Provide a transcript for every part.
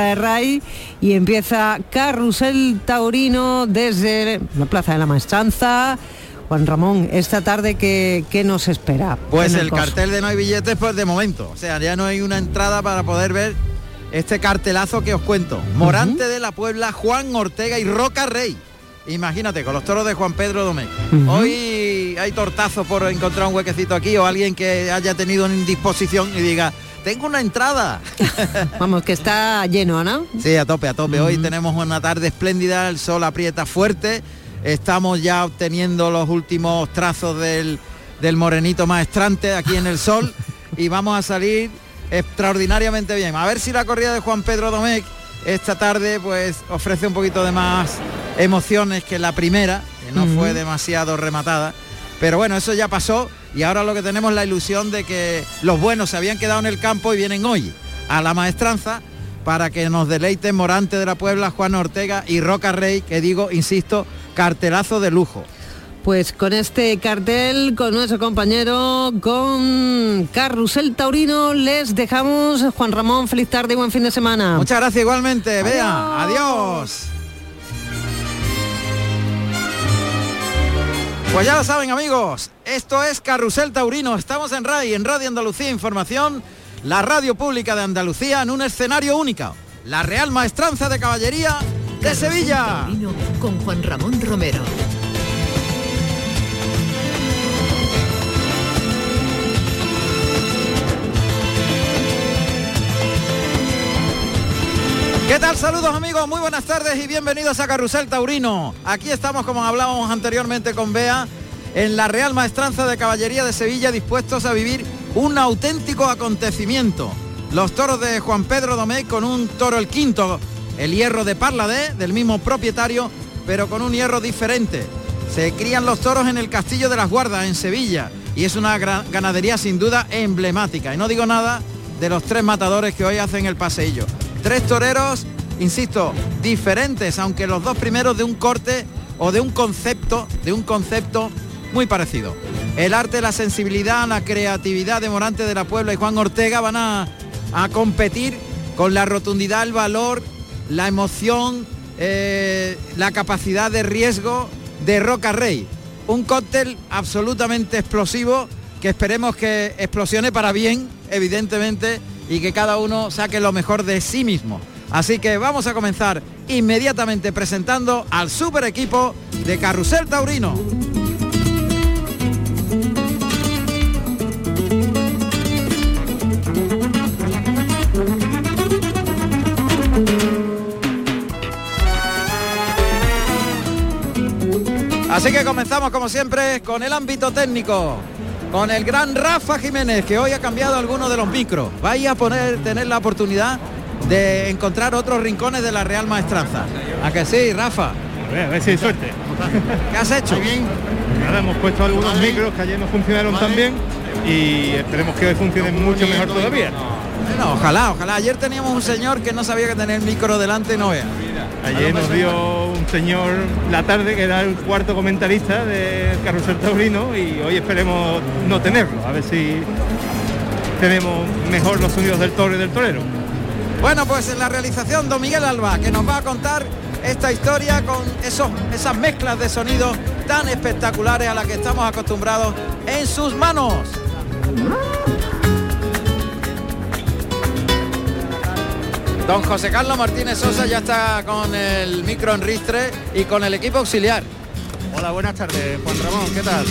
de Ray y empieza Carrusel Taurino desde la Plaza de la Maestranza. Juan Ramón, esta tarde, ¿qué, qué nos espera? Pues en el cartel de no hay billetes, pues de momento. O sea, ya no hay una entrada para poder ver este cartelazo que os cuento. Morante de la Puebla, Juan Ortega y Roca Rey. Imagínate, con los toros de Juan Pedro Domecq. Hoy hay tortazo por encontrar un huequecito aquí o alguien que haya tenido una indisposición y diga, tengo una entrada. Vamos, que está lleno, ¿no? Sí, a tope, a tope. Hoy tenemos una tarde espléndida, el sol aprieta fuerte, estamos ya obteniendo los últimos trazos del, del morenito maestrante aquí en el sol y vamos a salir extraordinariamente bien. A ver si la corrida de Juan Pedro Domecq esta tarde pues ofrece un poquito de más emociones que la primera, que no fue demasiado rematada. Pero bueno, eso ya pasó y ahora lo que tenemos es la ilusión de que los buenos se habían quedado en el campo y vienen hoy a la maestranza para que nos deleiten Morante de la Puebla, Juan Ortega y Roca Rey, que digo, insisto, cartelazo de lujo. Pues con este cartel, con nuestro compañero, con Carrusel Taurino, les dejamos. Juan Ramón, feliz tarde y buen fin de semana. Muchas gracias igualmente, Bea. Adiós. Pues ya lo saben amigos, esto es Carrusel Taurino, estamos en RAI, en Radio Andalucía Información, la radio pública de Andalucía en un escenario único, la Real Maestranza de Caballería de Sevilla. Con Juan Ramón Romero. ¿Qué tal? Saludos amigos, muy buenas tardes y bienvenidos a Carrusel Taurino. Aquí estamos, como hablábamos anteriormente con Bea, en la Real Maestranza de Caballería de Sevilla, dispuestos a vivir un auténtico acontecimiento. Los toros de Juan Pedro Domecq con un toro el quinto, el hierro de Parladé, del mismo propietario, pero con un hierro diferente. Se crían los toros en el Castillo de las Guardas, en Sevilla, y es una ganadería sin duda emblemática. Y no digo nada de los tres matadores que hoy hacen el paseillo. Tres toreros, insisto, diferentes, aunque los dos primeros de un corte o de un concepto, de un concepto muy parecido. El arte, la sensibilidad, la creatividad de Morante de la Puebla y Juan Ortega van a, a competir con la rotundidad, el valor, la emoción, eh, la capacidad de riesgo de Roca Rey. Un cóctel absolutamente explosivo que esperemos que explosione para bien, evidentemente, y que cada uno saque lo mejor de sí mismo. Así que vamos a comenzar inmediatamente presentando al super equipo de Carrusel Taurino. Así que comenzamos como siempre con el ámbito técnico, con el gran Rafa Jiménez que hoy ha cambiado algunos de los micros. Vaya a poner, tener la oportunidad de encontrar otros rincones de la Real Maestranza. ¿A que sí, Rafa? A ver, a ver si hay suerte. ¿Qué has hecho? Ahora hemos puesto algunos micros que ayer no funcionaron tan bien y esperemos que hoy funcionen mucho mejor todavía. Bueno, ojalá, ojalá. Ayer teníamos un señor que no sabía que tener el micro delante no vea. Ayer nos dio un señor la tarde que era el cuarto comentarista del Carrusel Taurino y hoy esperemos no tenerlo, a ver si tenemos mejor los sonidos del toro y del torero. Bueno, pues en la realización don Miguel Alba, que nos va a contar esta historia con esos, esas mezclas de sonidos tan espectaculares a las que estamos acostumbrados en sus manos. Don José Carlos Martínez Sosa ya está con el micro en ristre y con el equipo auxiliar. Hola, buenas tardes, Juan Ramón, ¿qué tal?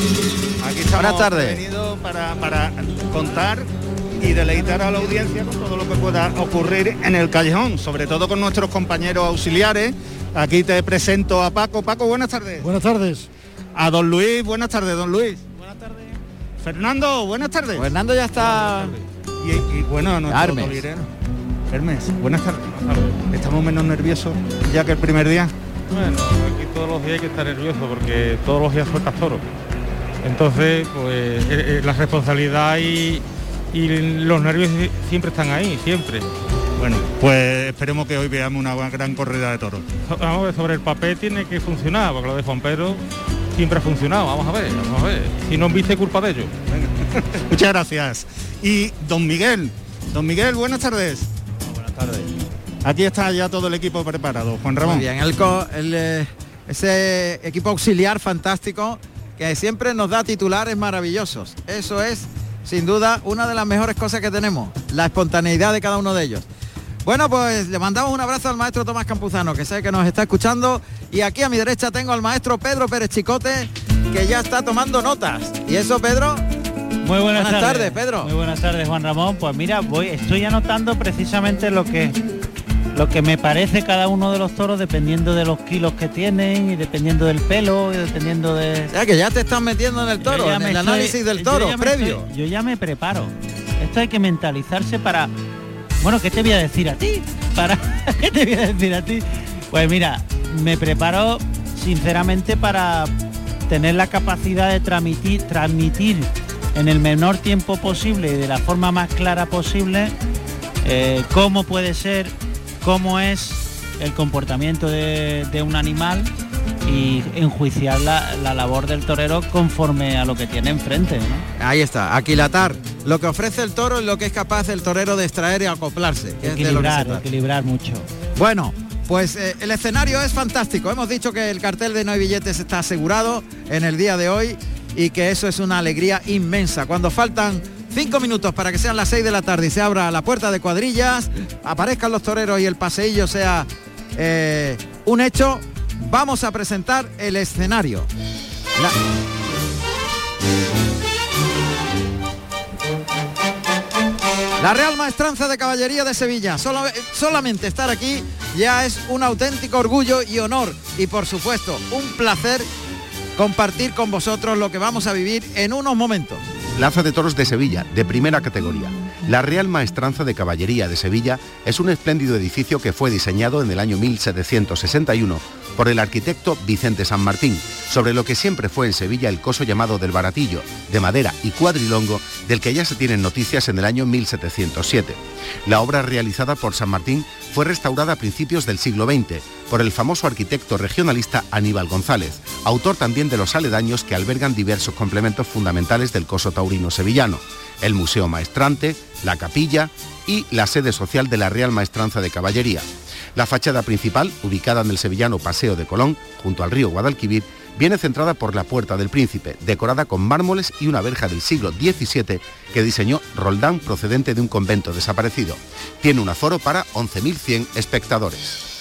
Aquí estamos Buenas tardes. para, para contar y deleitar a la audiencia con todo lo que pueda ocurrir en el callejón, sobre todo con nuestros compañeros auxiliares. Aquí te presento a Paco. Paco, buenas tardes. Buenas tardes. A don Luis, buenas tardes, don Luis. Buenas tardes. Fernando, buenas tardes. Hernando ya está... Y, y bueno, a nuestro Hermes. buenas tardes. Estamos menos nerviosos ya que el primer día. Bueno, aquí todos los días hay que estar nervioso porque todos los días sueltas toro. Entonces, pues eh, eh, la responsabilidad y, y los nervios siempre están ahí, siempre. Bueno, pues esperemos que hoy veamos una gran corrida de toros. Vamos a ver, sobre el papel tiene que funcionar, porque lo de Juan Pedro siempre ha funcionado. Vamos a ver, vamos a ver. Si no viste culpa de ellos. Muchas gracias. Y don Miguel, don Miguel, buenas tardes. Tardes. Aquí está ya todo el equipo preparado, Juan Ramón. Muy bien, el, el, eh, ese equipo auxiliar fantástico que siempre nos da titulares maravillosos. Eso es, sin duda, una de las mejores cosas que tenemos, la espontaneidad de cada uno de ellos. Bueno, pues le mandamos un abrazo al maestro Tomás Campuzano, que sé que nos está escuchando. Y aquí a mi derecha tengo al maestro Pedro Pérez Chicote, que ya está tomando notas. ¿Y eso, Pedro? Muy buenas, Buenas tardes, Pedro. Muy buenas tardes, Juan Ramón. Pues mira, voy, estoy anotando precisamente lo que lo que me parece cada uno de los toros dependiendo de los kilos que tienen y dependiendo del pelo y dependiendo de O sea, que ya te estás metiendo en el toro, Yo en el estoy- análisis del yo toro, me previo. estoy- yo ya me preparo. Esto hay que mentalizarse para. Bueno, ¿qué te voy a decir a ti? Para. ¿Qué te voy a decir a ti? Pues mira, me preparo sinceramente para tener la capacidad de transmitir, transmitir en el menor tiempo posible y de la forma más clara posible eh, cómo puede ser, cómo es el comportamiento de, de un animal y enjuiciar la, la labor del torero conforme a lo que tiene enfrente. ¿no? Ahí está, aquilatar lo que ofrece el toro y lo que es capaz el torero de extraer y acoplarse. que es de lo que Equilibrar, equilibrar mucho. Bueno, pues eh, el escenario es fantástico. Hemos dicho que el cartel de No hay billetes está asegurado en el día de hoy y que eso es una alegría inmensa. Cuando faltan cinco minutos para que sean las seis de la tarde y se abra la puerta de cuadrillas, aparezcan los toreros y el paseillo sea eh, un hecho, vamos a presentar el escenario. La- Real Maestranza de Caballería de Sevilla. Solo- solamente estar aquí ya es un auténtico orgullo y honor. Y por supuesto, un placer compartir con vosotros lo que vamos a vivir en unos momentos. Plaza de Toros de Sevilla, de primera categoría. La Real Maestranza de Caballería de Sevilla es un espléndido edificio que fue diseñado en el año 1761 por el arquitecto Vicente San Martín, sobre lo que siempre fue en Sevilla el coso llamado del Baratillo, de madera y cuadrilongo, del que ya se tienen noticias en el año 1707. La obra realizada por San Martín fue restaurada a principios del siglo XX por el famoso arquitecto regionalista Aníbal González, autor también de los aledaños que albergan diversos complementos fundamentales del coso taurino sevillano, el Museo Maestrante, la capilla y la sede social de la Real Maestranza de Caballería. La fachada principal, ubicada en el sevillano Paseo de Colón, junto al río Guadalquivir, viene centrada por la Puerta del Príncipe, decorada con mármoles y una verja del siglo XVII que diseñó Roldán procedente de un convento desaparecido. Tiene un aforo para 11.100 espectadores.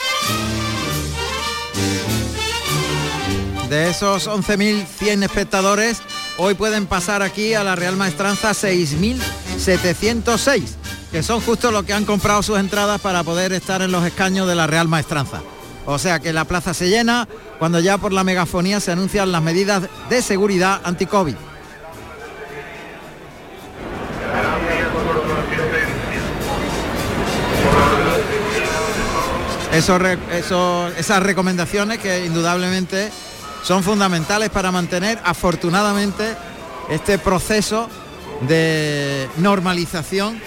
De esos 11.100 espectadores, hoy pueden pasar aquí a la Real Maestranza 6.706, que son justo los que han comprado sus entradas para poder estar en los escaños de la Real Maestranza. O sea que la plaza se llena cuando ya por la megafonía se anuncian las medidas de seguridad anti-COVID. Esas recomendaciones que indudablemente son fundamentales para mantener afortunadamente este proceso de normalización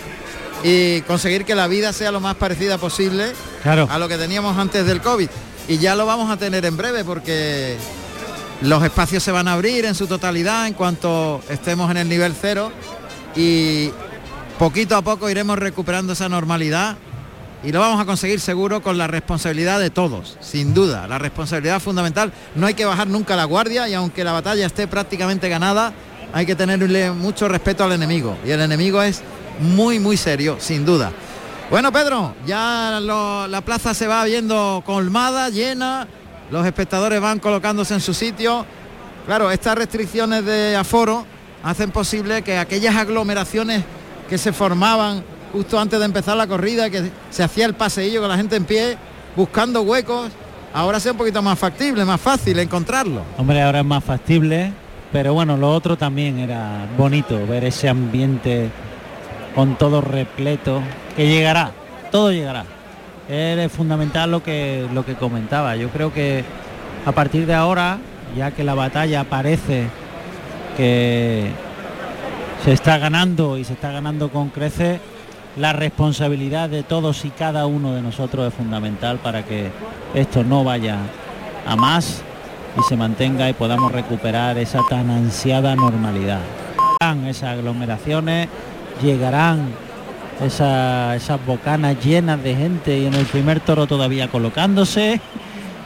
y conseguir que la vida sea lo más parecida posible Claro. a lo que teníamos antes del COVID. Y ya lo vamos a tener en breve porque los espacios se van a abrir en su totalidad en cuanto estemos en el nivel cero y poquito a poco iremos recuperando esa normalidad y lo vamos a conseguir seguro con la responsabilidad de todos, sin duda. La responsabilidad fundamental, no hay que bajar nunca la guardia y aunque la batalla esté prácticamente ganada, hay que tenerle mucho respeto al enemigo y el enemigo es muy muy serio, sin duda. Bueno, Pedro, ya lo- la plaza se va viendo colmada, llena, los espectadores van colocándose en su sitio. Claro, estas restricciones de aforo hacen posible que aquellas aglomeraciones que se formaban justo antes de empezar la corrida, que se hacía el paseillo con la gente en pie, buscando huecos, ahora sea un poquito más factible, más fácil encontrarlo. Hombre, ahora es más factible, pero bueno, lo otro también era bonito, ver ese ambiente con todo repleto, que llegará, todo llegará. Es fundamental lo que, lo que comentaba. Yo creo que a partir de ahora, ya que la batalla parece que se está ganando y se está ganando con creces, la responsabilidad de todos y cada uno de nosotros es fundamental para que esto no vaya a más y se mantenga y podamos recuperar esa tan ansiada normalidad. Esas aglomeraciones, llegarán esa- esas bocanas llenas de gente y en el primer toro todavía colocándose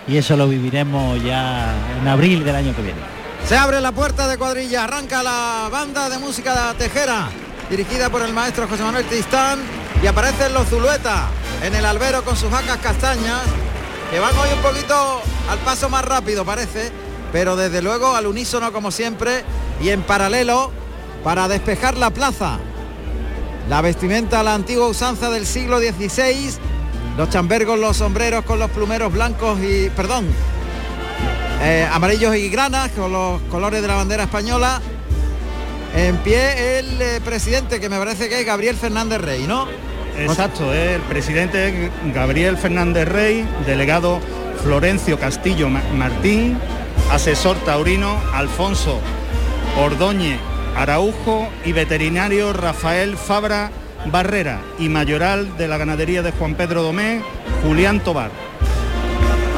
y eso lo viviremos ya en abril del año que viene. Se abre la puerta de cuadrilla, arranca la banda de música de Tejera, dirigida por el maestro José Manuel Tristán, y aparecen los Zulueta en el albero con sus jacas castañas, que van hoy un poquito al paso más rápido parece, pero desde luego al unísono como siempre y en paralelo para despejar la plaza. La vestimenta a la antigua usanza del siglo XVI, los chambergos, los sombreros con los plumeros blancos y, perdón, eh, amarillos y granas con los colores de la bandera española. En pie el eh, presidente que me parece que es Gabriel Fernández Rey, ¿no? Exacto, el presidente Gabriel Fernández Rey, delegado Florencio Castillo Ma- Martín, asesor taurino Alfonso Ordóñez Araujo y veterinario Rafael Fabra Barrera y mayoral de la ganadería de Juan Pedro Domé, Julián Tobar.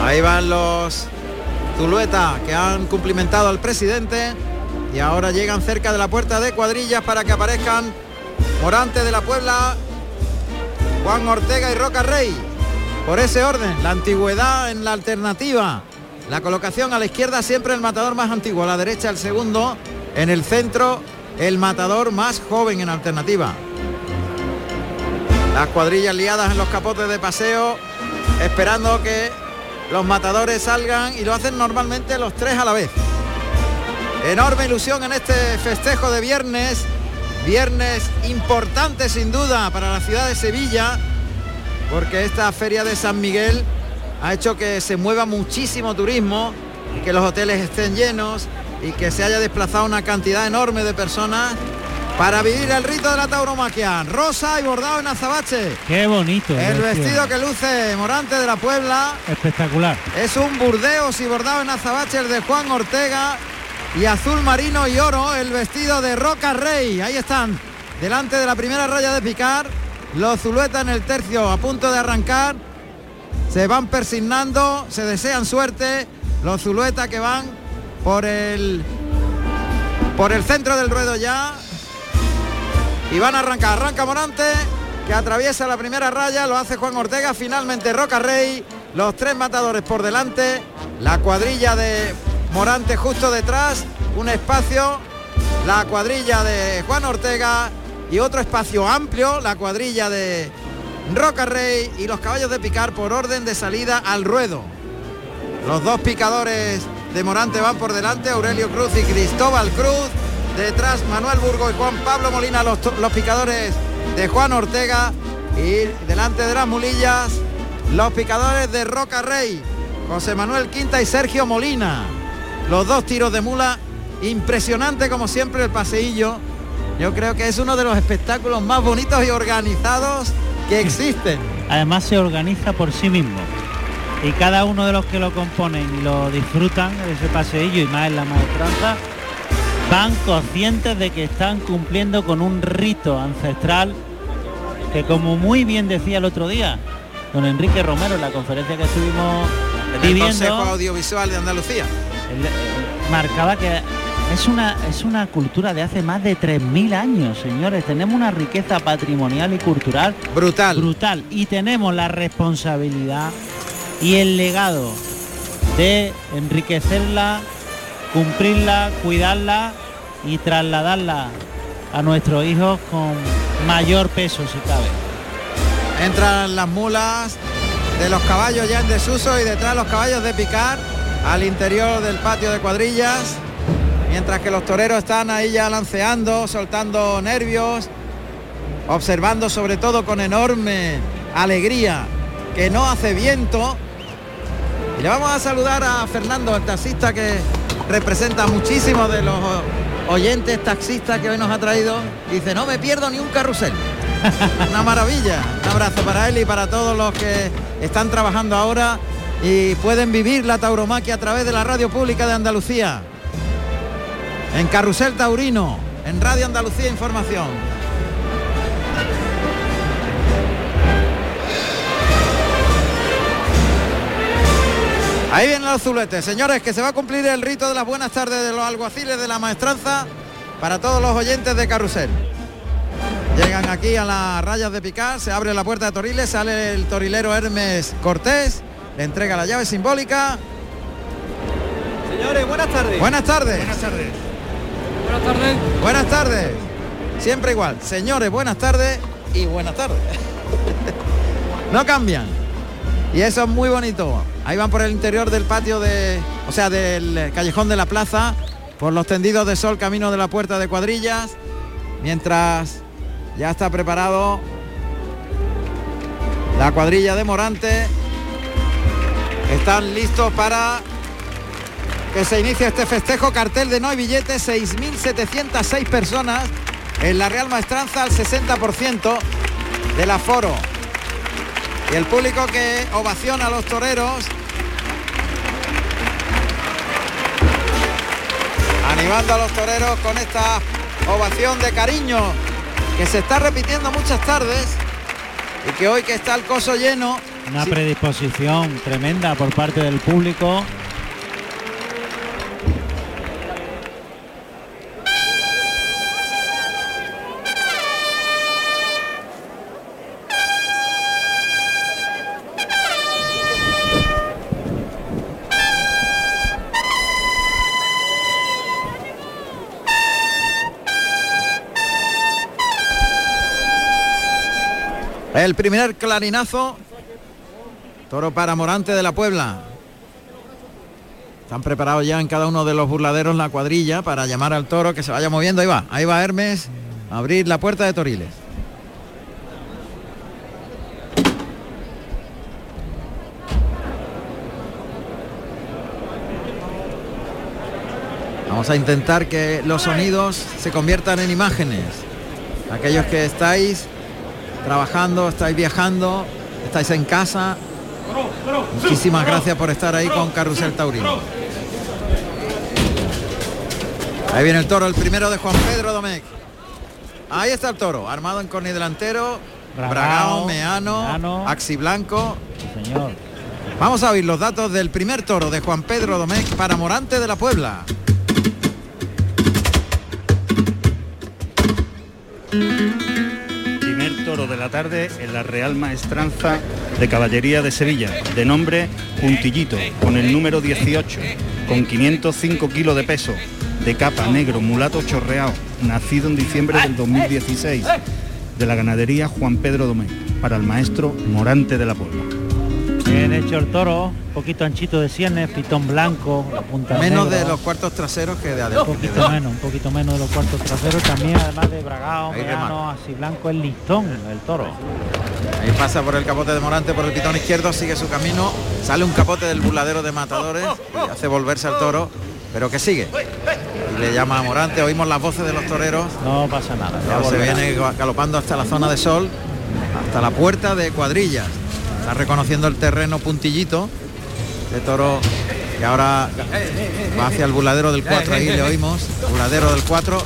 Ahí van los Zulueta que han cumplimentado al presidente y ahora llegan cerca de la puerta de cuadrillas para que aparezcan Morante de la Puebla, Juan Ortega y Roca Rey. Por ese orden, la antigüedad en la alternativa. La colocación a la izquierda siempre el matador más antiguo, a la derecha el segundo, en el centro el matador más joven en alternativa. Las cuadrillas liadas en los capotes de paseo, esperando que los matadores salgan y lo hacen normalmente los tres a la vez. Enorme ilusión en este festejo de viernes, viernes importante sin duda para la ciudad de Sevilla, porque esta feria de San Miguel ha hecho que se mueva muchísimo turismo y que los hoteles estén llenos y que se haya desplazado una cantidad enorme de personas para vivir el rito de la tauromaquia. Rosa y bordado en azabache. Qué bonito. El vestido que luce Morante de la Puebla Espectacular. es un burdeos y bordado en azabache el de Juan Ortega y azul marino y oro el vestido de Roca Rey. Ahí están, delante de la primera raya de picar, los Zulueta en el tercio a punto de arrancar. Se van persignando, se desean suerte. Los Zulueta que van por el por el centro del ruedo ya. Y van a arrancar. Arranca Morante, que atraviesa la primera raya, lo hace Juan Ortega, finalmente Roca Rey, los tres matadores por delante, la cuadrilla de Morante justo detrás, un espacio, la cuadrilla de Juan Ortega. Y otro espacio amplio, la cuadrilla de Roca Rey y los caballos de picar por orden de salida al ruedo. Los dos picadores de Morante van por delante, Aurelio Cruz y Cristóbal Cruz. Detrás Manuel Burgo y Juan Pablo Molina, los, los picadores de Juan Ortega. Y delante de las mulillas, los picadores de Roca Rey, José Manuel Quinta y Sergio Molina. Los dos tiros de mula, impresionante como siempre el paseillo. Yo creo que es uno de los espectáculos más bonitos y organizados que existen. Además se organiza por sí mismo. Y cada uno de los que lo componen y lo disfrutan ese paseillo y más en la maestranza, van conscientes de que están cumpliendo con un rito ancestral que como muy bien decía el otro día don Enrique Romero en la conferencia que estuvimos En el viviendo, Consejo Audiovisual de Andalucía. él, marcaba que es una, es una cultura de hace más de 3.000 años, señores. Tenemos una riqueza patrimonial y cultural Brutal. brutal y tenemos la responsabilidad y el legado de enriquecerla, cumplirla, cuidarla y trasladarla a nuestros hijos con mayor peso si cabe. Entran las mulas de los caballos ya en desuso y detrás los caballos de picar al interior del patio de cuadrillas. Mientras que los toreros están ahí ya lanceando, soltando nervios, observando sobre todo con enorme alegría que no hace viento. Le vamos a saludar a Fernando, el taxista que representa muchísimos de los oyentes taxistas que hoy nos ha traído. Dice, no me pierdo ni un carrusel. Una maravilla. Un abrazo para él y para todos los que están trabajando ahora y pueden vivir la tauromaquia a través de la radio pública de Andalucía. En Carrusel Taurino, en Radio Andalucía Información. Ahí vienen los zuletes, señores, que se va a cumplir el rito de las buenas tardes de los alguaciles de la maestranza para todos los oyentes de Carrusel. Llegan aquí a las rayas de picar, se abre la puerta de Toriles, sale el torilero Hermes Cortés, le entrega la llave simbólica. Señores, buenas tardes. Buenas tardes. Buenas tardes. Buenas tardes. Buenas tardes. Siempre igual. Señores, buenas tardes y buenas tardes. no cambian. Y eso es muy bonito. Ahí van por el interior del patio de, o sea, del callejón de la plaza, por los tendidos de sol camino de la puerta de cuadrillas, mientras ya está preparado la cuadrilla de Morante. Están listos para que se inicie este festejo. Cartel de no hay billetes, 6.706 personas en la Real Maestranza al 60% del aforo. Y el público que ovaciona a los toreros. Animando a los toreros con esta ovación de cariño que se está repitiendo muchas tardes y que hoy que está el coso lleno, Una predisposición tremenda por parte del público. El primer clarinazo. Toro para Morante de la Puebla. Están preparados ya en cada uno de los burladeros la cuadrilla para llamar al toro que se vaya moviendo. Ahí va, ahí va Hermes a abrir la puerta de Toriles. Vamos a intentar que los sonidos se conviertan en imágenes. Aquellos que estáis trabajando, estáis viajando, estáis en casa. Muchísimas gracias por estar ahí con Carrusel Taurino. Ahí viene el toro, el primero de Juan Pedro Domecq. Ahí está el toro, armado en corni delantero, Bragao, Meano, Meano. Axi Blanco. Sí, señor. Vamos a oír los datos del primer toro de Juan Pedro Domecq para Morante de la Puebla. De la tarde en la Real Maestranza de Caballería de Sevilla, de nombre Puntillito, con el número 18, con 505 kilos de peso, de capa negro, mulato chorreado, nacido en diciembre del 2016, de la ganadería Juan Pedro Domé, para el maestro Morante de la Puebla. Bien hecho el toro, un poquito anchito de sienes, pitón blanco, la punta Menos negra. de los cuartos traseros que de un adelante. poquito menos, un poquito menos de los cuartos traseros, también además de meano, así blanco, el listón, el toro. Ahí pasa por el capote de Morante, por el pitón izquierdo, sigue su camino, sale un capote del burladero de matadores y hace volverse al toro, pero que sigue. Y le llama a Morante, oímos las voces de los toreros, No pasa nada. ya se viene galopando hasta la zona de sol, hasta la puerta de cuadrillas. Está reconociendo el terreno puntillito de toro y ahora va hacia el burladero del 4, ahí le oímos, burladero del 4.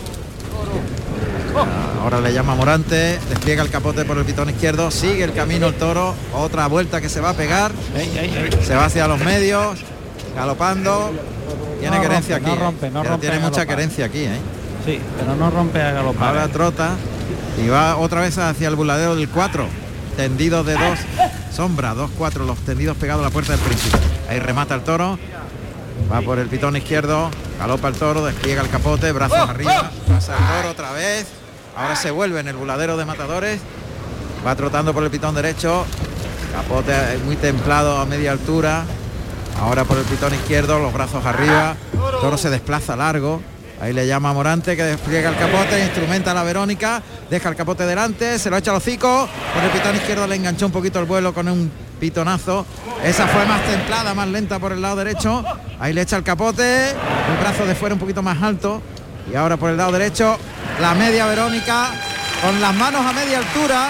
Ahora le llama Morante, despliega el capote por el pitón izquierdo, sigue el camino el toro, otra vuelta que se va a pegar, se va hacia los medios, galopando. Tiene No querencia rompe, aquí. no ¿eh? rompe, no rompe tiene mucha querencia aquí, ¿eh? Sí, pero no rompe a galopar. Ahora ¿eh? trota y va otra vez hacia el burladero del 4, tendido de dos dos cuatro, los tendidos pegados a la puerta del príncipe. Ahí remata el toro, va por el pitón izquierdo, galopa el toro, despliega el capote, brazos arriba, pasa el toro otra vez, ahora se vuelve en el burladero de matadores, va trotando por el pitón derecho, capote muy templado a media altura, ahora por el pitón izquierdo, los brazos arriba, el toro se desplaza largo, ahí le llama a Morante que despliega el capote, instrumenta a la Verónica, deja el capote delante, se lo echa al hocico, por el pitón izquierdo le enganchó un poquito el vuelo con un pitonazo, esa fue más templada, más lenta por el lado derecho, ahí le echa el capote, el brazo de fuera un poquito más alto, y ahora por el lado derecho, la media Verónica, con las manos a media altura,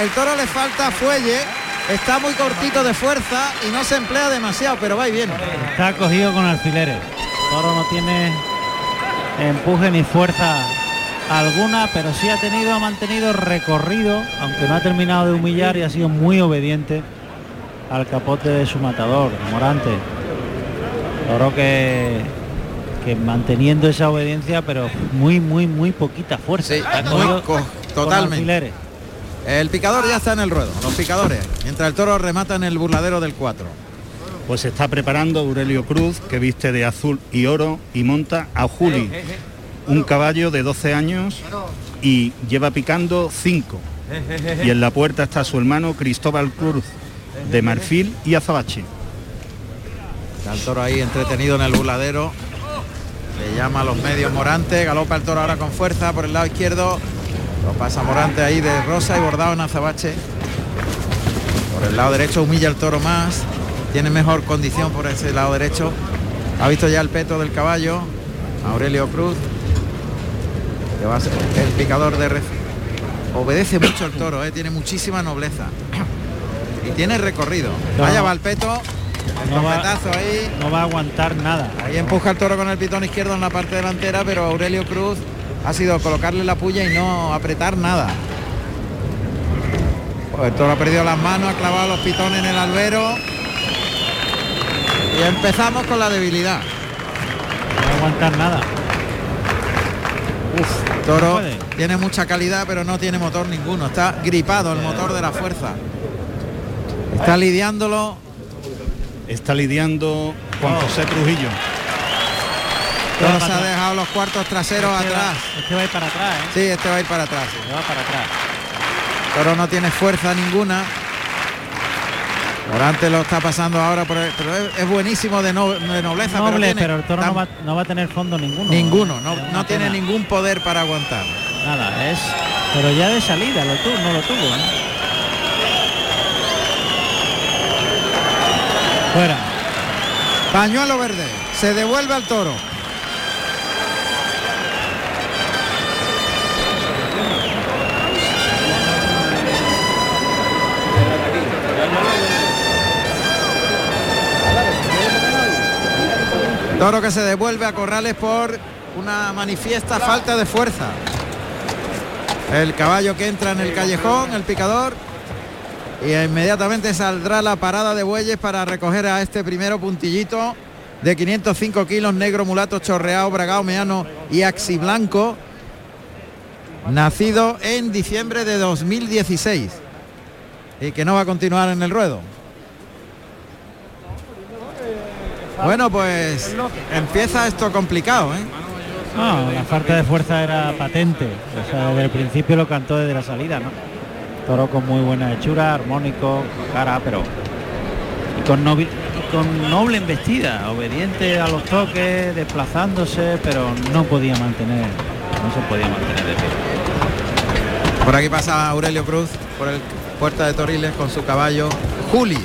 el toro le falta fuelle, está muy cortito de fuerza y no se emplea demasiado, pero va y viene. Está cogido con alfileres. Toro no tiene empuje ni fuerza alguna, pero sí ha tenido, ha mantenido recorrido, aunque no ha terminado de humillar y ha sido muy obediente al capote de su matador, Morante. Toro que, que manteniendo esa obediencia, pero muy, muy, muy poquita fuerza. Sí, muy co- Totalmente. alfileres. El picador ya está en el ruedo, los picadores, mientras el toro remata en el burladero del 4. Pues se está preparando Aurelio Cruz, que viste de azul y oro y monta a Juli, un caballo de 12 años y lleva picando 5. Y en la puerta está su hermano Cristóbal Cruz, de marfil y azabache. Está el toro ahí entretenido en el burladero. Le llama a los medios Morante, galopa el toro ahora con fuerza por el lado izquierdo. Lo pasa Morante ahí de rosa y bordado en azabache. Por el lado derecho humilla el toro más. Tiene mejor condición por ese lado derecho. Ha visto ya el peto del caballo. Aurelio Cruz. Que va a ser el picador de ref- Obedece mucho el toro, eh, tiene muchísima nobleza. Y tiene recorrido. No. Vaya va el peto. El No va- ahí. No va a aguantar nada. Ahí empuja el toro con el pitón izquierdo en la parte delantera, pero Aurelio Cruz ha sido colocarle la puya y no apretar nada. Pues el toro ha perdido las manos, ha clavado los pitones en el albero. Y empezamos con la debilidad. No va a aguantar nada. El toro No tiene mucha calidad, pero no tiene motor ninguno. Está gripado el motor de la fuerza. Está lidiándolo. Está lidiando Juan José Trujillo. Toro para se ha dejado los cuartos traseros Este va- atrás. Este va a ir para atrás, ¿eh? Sí, este va a ir para atrás. sí. Va para atrás. Toro no tiene fuerza ninguna. Morante lo está pasando ahora, por el- pero es, es buenísimo de, no- de nobleza. Noble, tiene pero el toro no va, no va a tener fondo ninguno. ninguno, no, no tiene pena. ningún poder para aguantar. Nada, es. Pero ya de salida lo tuvo, no lo tuvo, ¿eh? Fuera. Pañuelo verde, se devuelve al toro. Toro que se devuelve a Corrales por una manifiesta falta de fuerza. El caballo que entra en el callejón, el picador, y inmediatamente saldrá la parada de bueyes para recoger a este primero puntillito de 505 kilos, negro, mulato, chorreado, bragao, meano y axiblanco, nacido en diciembre de 2016 y que no va a continuar en el ruedo. Bueno, pues empieza esto complicado, ¿eh? No, la falta de fuerza era patente. O sea, desde el principio lo cantó desde la salida, ¿no? Toro con muy buena hechura, armónico, cara, pero y con, y con noble embestida, obediente a los toques, desplazándose, pero no podía mantener, no se podía mantener de pie. Por aquí pasa Aurelio Cruz por el puerta de Toriles con su caballo Juli.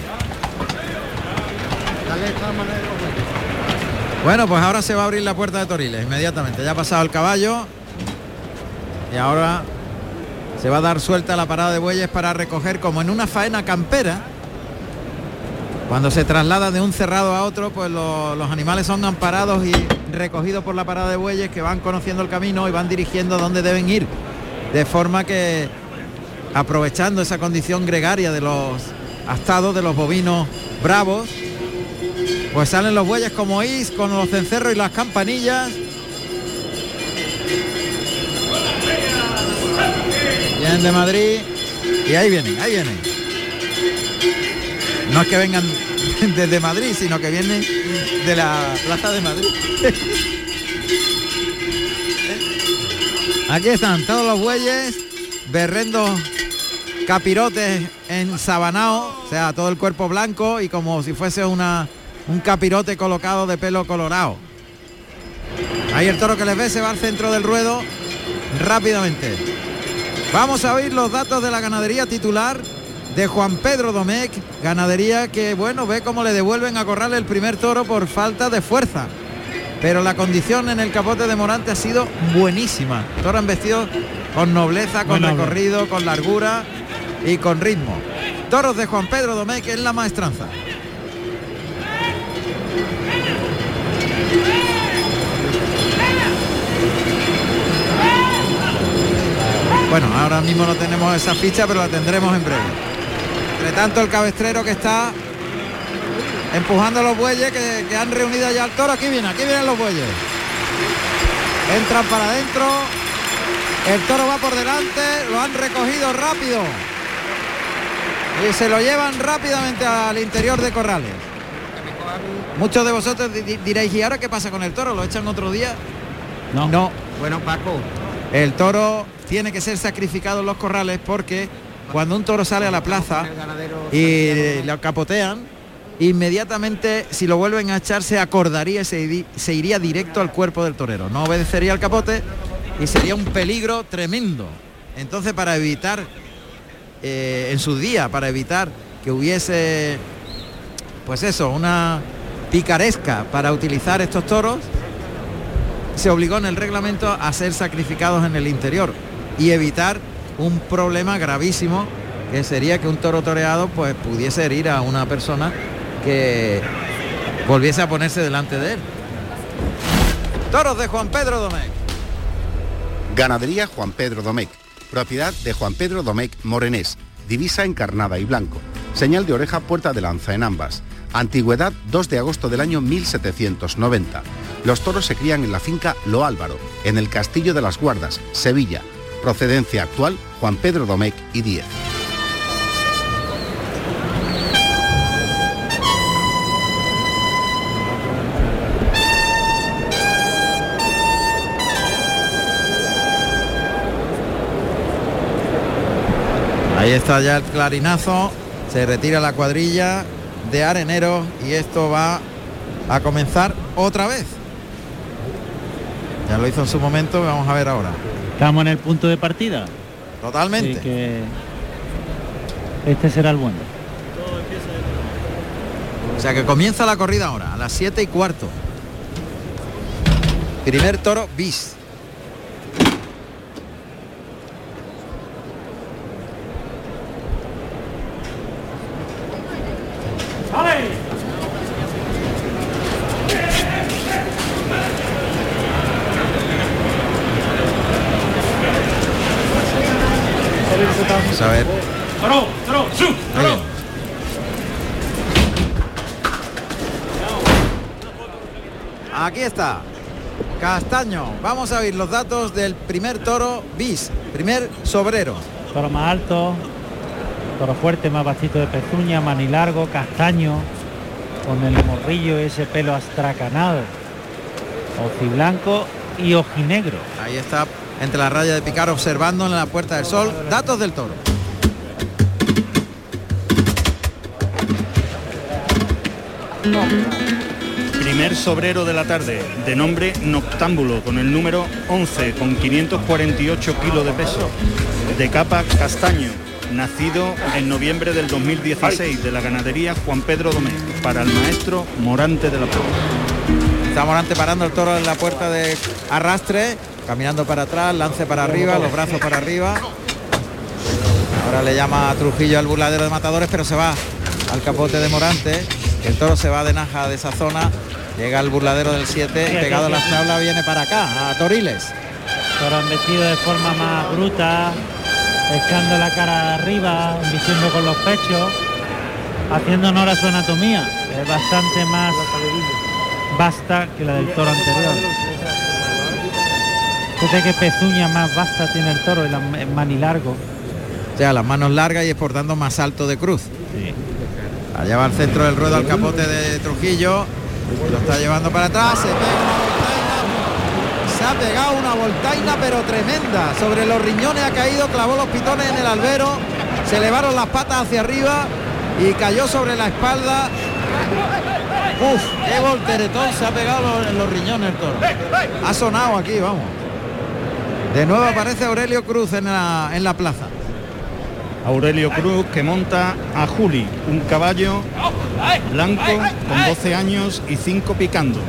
Bueno, pues ahora se va a abrir la puerta de Toriles inmediatamente. Ya ha pasado el caballo y ahora se va a dar suelta la parada de bueyes para recoger como en una faena campera. Cuando se traslada de un cerrado a otro, pues lo- los animales son amparados y recogidos por la parada de bueyes que van conociendo el camino y van dirigiendo dónde deben ir. De forma que aprovechando esa condición gregaria de los astados, de los bovinos bravos, pues salen los bueyes como is, con los cencerros y las campanillas. Vienen de Madrid y ahí vienen, ahí vienen. No es que vengan desde Madrid, sino que vienen de la Plaza de Madrid. Aquí están todos los bueyes, berrendo capirotes en sabanao, o sea, todo el cuerpo blanco y como si fuese una, un capirote colocado de pelo colorado. Ahí el toro que les ve se va al centro del ruedo rápidamente. Vamos a oír los datos de la ganadería titular de Juan Pedro Domecq, ganadería que bueno, ve cómo le devuelven a corral el primer toro por falta de fuerza. Pero la condición en el capote de Morante ha sido buenísima. Toro han vestido con nobleza, con recorrido, con largura y con ritmo. Toros de Juan Pedro Domecq en la maestranza. Bueno, ahora mismo no tenemos esa ficha, pero la tendremos en breve. Entre tanto, el cabestrero que está empujando a los bueyes que, que han reunido ya al toro. Aquí viene, aquí vienen los bueyes. Entran para adentro. El toro va por delante, lo han recogido rápido. Y se lo llevan rápidamente al interior de Corrales. Muchos de vosotros di- di- diréis, ¿y ahora qué pasa con el toro? ¿Lo echan otro día? No. No, Bueno, Paco, el toro tiene que ser sacrificado en los corrales porque cuando un toro sale a la plaza y lo capotean, inmediatamente si lo vuelven a echar se acordaría y se, se iría directo al cuerpo del torero. No obedecería al capote y sería un peligro tremendo. Entonces para evitar, eh, en su día, para evitar que hubiese, pues eso, una picaresca para utilizar estos toros, se obligó en el reglamento a ser sacrificados en el interior y evitar un problema gravísimo que sería que un toro toreado pues pudiese herir a una persona que volviese a ponerse delante de él. Toros de Juan Pedro Domecq. Ganadería Juan Pedro Domecq, propiedad de Juan Pedro Domecq Morenés, divisa encarnada y blanco, señal de oreja puerta de lanza en ambas, antigüedad 2 de agosto del año 1790. Los toros se crían en la finca Lo Álvaro, en el Castillo de las Guardas, Sevilla, procedencia actual Juan Pedro Domecq y Díez. Ahí está ya el clarinazo, se retira la cuadrilla de areneros y esto va a comenzar otra vez. Ya lo hizo en su momento, vamos a ver ahora. Estamos en el punto de partida. Totalmente. Así que este será el bueno. O sea que comienza la corrida ahora, a las 7 y cuarto. Primer toro bis. Está. Castaño. Vamos a ver los datos del primer toro bis, primer sobrero. Toro más alto, toro fuerte, más bastito de pezuña, manilargo, castaño, con el morrillo ese pelo astracanado, ojiblanco y ojinegro. Ahí está entre la raya de picar observando en la puerta del sol. Datos del toro. Primer sobrero de la tarde, de nombre Noctámbulo, con el número 11, con 548 kilos de peso, de capa castaño, nacido en noviembre del 2016, de la ganadería Juan Pedro Domé, para el maestro Morante de la Puebla. Está Morante parando el toro en la puerta de arrastre, caminando para atrás, lance para arriba, los brazos para arriba. Ahora le llama a Trujillo al burladero de matadores, pero se va al capote de Morante. El toro se va de naja de esa zona. Llega al burladero del 7, pegado a las tablas, viene para acá, a Toriles. Toro han vestido de forma más bruta, echando la cara arriba, vistiendo con los pechos, haciendo honor a su anatomía. Es bastante más vasta que la del toro anterior. Fíjate qué pezuña más vasta tiene el toro, el el manilargo. O sea, las manos largas y exportando más alto de cruz. Allá va al centro del ruedo al capote de Trujillo. Lo está llevando para atrás. Se, pega una. Se ha pegado una voltaina pero tremenda. Sobre los riñones ha caído, clavó los pitones en el albero. Se elevaron las patas hacia arriba y cayó sobre la espalda. Uf, qué volteretón se ha pegado en los riñones el toro. Ha sonado aquí, vamos. De nuevo aparece Aurelio Cruz en la, en la plaza. Aurelio Cruz que monta a Juli, un caballo blanco con 12 años y 5 picando.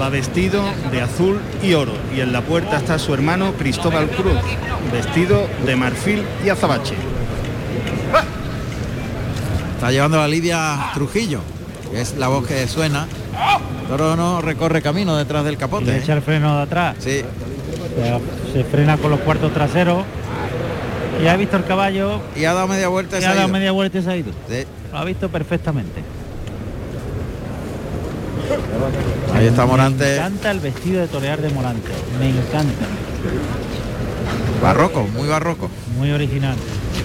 Va vestido de azul y oro y en la puerta está su hermano Cristóbal Cruz, vestido de marfil y azabache. Está llevando la Lidia Trujillo, que es la voz que suena. Toro no recorre camino detrás del Y capote. le ¿eh? echa el freno de atrás. Sí, Se, se frena con los cuartos traseros. Y ha visto el caballo y ha dado media vuelta y y se ha dado ido. media vuelta y se ha ido. Sí. Lo ha visto perfectamente. Ahí está Me Morante. encanta el vestido de torear de Morante. Me encanta. Barroco, muy barroco. Muy original.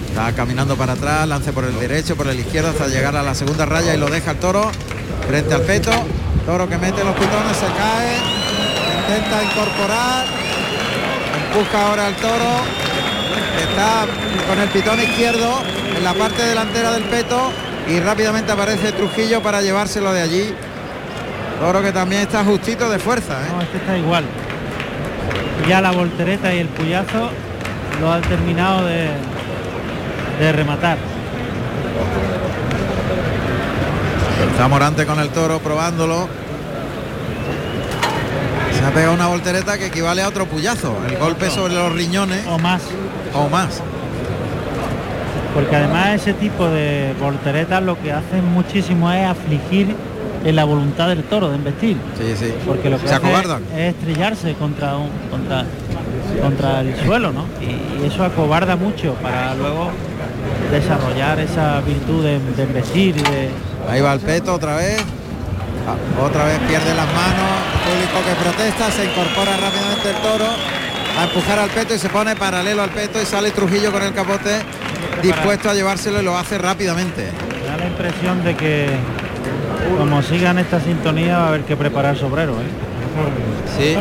Está caminando para atrás, lance por el derecho, por el izquierdo hasta llegar a la segunda raya y lo deja el toro frente al peto. Toro que mete los pitones, se cae, intenta incorporar, empuja ahora al toro, está con el pitón izquierdo en la parte delantera del peto y rápidamente aparece Trujillo para llevárselo de allí. Toro que también está justito de fuerza. ¿eh? No, este está igual. Ya la voltereta y el puyazo lo han terminado de, de rematar. Está Morante con el toro probándolo. Pegado una voltereta que equivale a otro puyazo. El golpe sobre los riñones O más. o más. Porque además ese tipo de volteretas lo que hacen muchísimo es afligir en la voluntad del toro de embestir. Sí, sí. Porque lo que Se hace es estrellarse contra un contra contra el suelo, ¿no? Y, y eso acobarda mucho para luego desarrollar esa virtud de, de y de Ahí va el peto otra vez. Otra vez pierde las manos. Público que protesta. Se incorpora rápidamente el toro. A empujar al peto y se pone paralelo al peto y sale Trujillo con el capote dispuesto a llevárselo y lo hace rápidamente. Me da la impresión de que como sigan esta sintonía va a haber que preparar sobrero, ¿eh? Sí.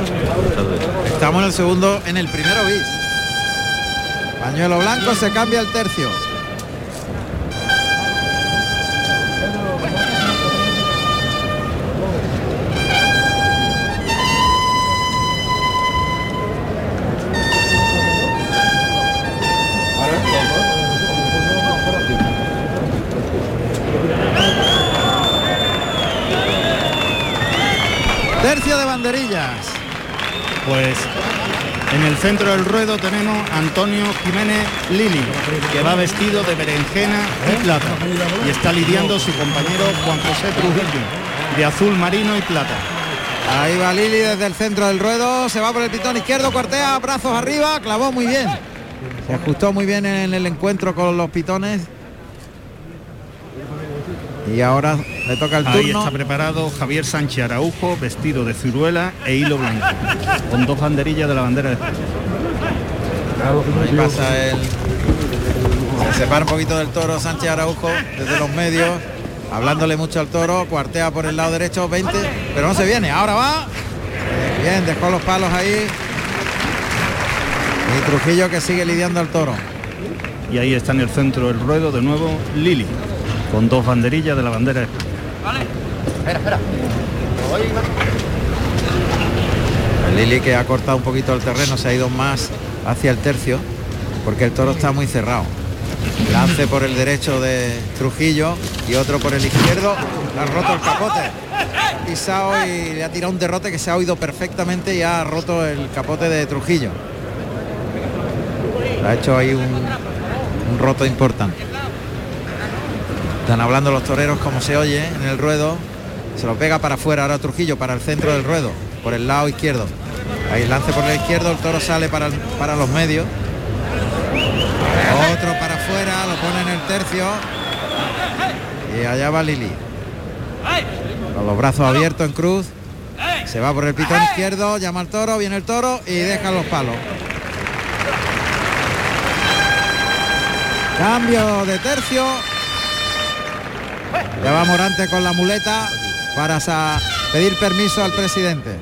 Estamos en el segundo, en el primero bis. Pañuelo blanco, se cambia el. Tercio Pues en el centro del ruedo tenemos Antonio Jiménez Lili, que va vestido de berenjena y plata. Y está lidiando su compañero Juan José Trujillo, de azul marino y plata. Ahí va Lili desde el centro del ruedo, se va por el pitón izquierdo, cuartea, brazos arriba, clavó muy bien. Se ajustó muy bien en el encuentro con los pitones. Y ahora le toca el Ahí turno. está preparado Javier Sánchez Araujo, vestido de ciruela e hilo blanco, con dos banderillas de la bandera de España. Ahí pasa el. Se separa un poquito del toro Sánchez Araujo desde los medios, hablándole mucho al toro, cuartea por el lado derecho 20, pero no se viene, ahora va. Bien, dejó los palos ahí. Y Trujillo que sigue lidiando al toro. Y ahí está en el centro del ruedo de nuevo Lili, con dos banderillas de la bandera de España. El Lili que ha cortado un poquito el terreno, se ha ido más hacia el tercio, porque el toro está muy cerrado. Lance por el derecho de Trujillo y otro por el izquierdo. Le ha roto el capote. Pisado y le ha tirado un derrote que se ha oído perfectamente y ha roto el capote de Trujillo. Ha hecho ahí un, un roto importante. Están hablando los toreros como se oye en el ruedo. Se lo pega para afuera ahora Trujillo, para el centro del ruedo, por el lado izquierdo. Ahí lance por el izquierdo, el toro sale para, para los medios. Otro para afuera, lo pone en el tercio. Y allá va Lili. Con los brazos abiertos en cruz. Se va por el pitón izquierdo, llama al toro, viene el toro y deja los palos. Cambio de tercio. Ya va Morante con la muleta para sa- pedir permiso al presidente.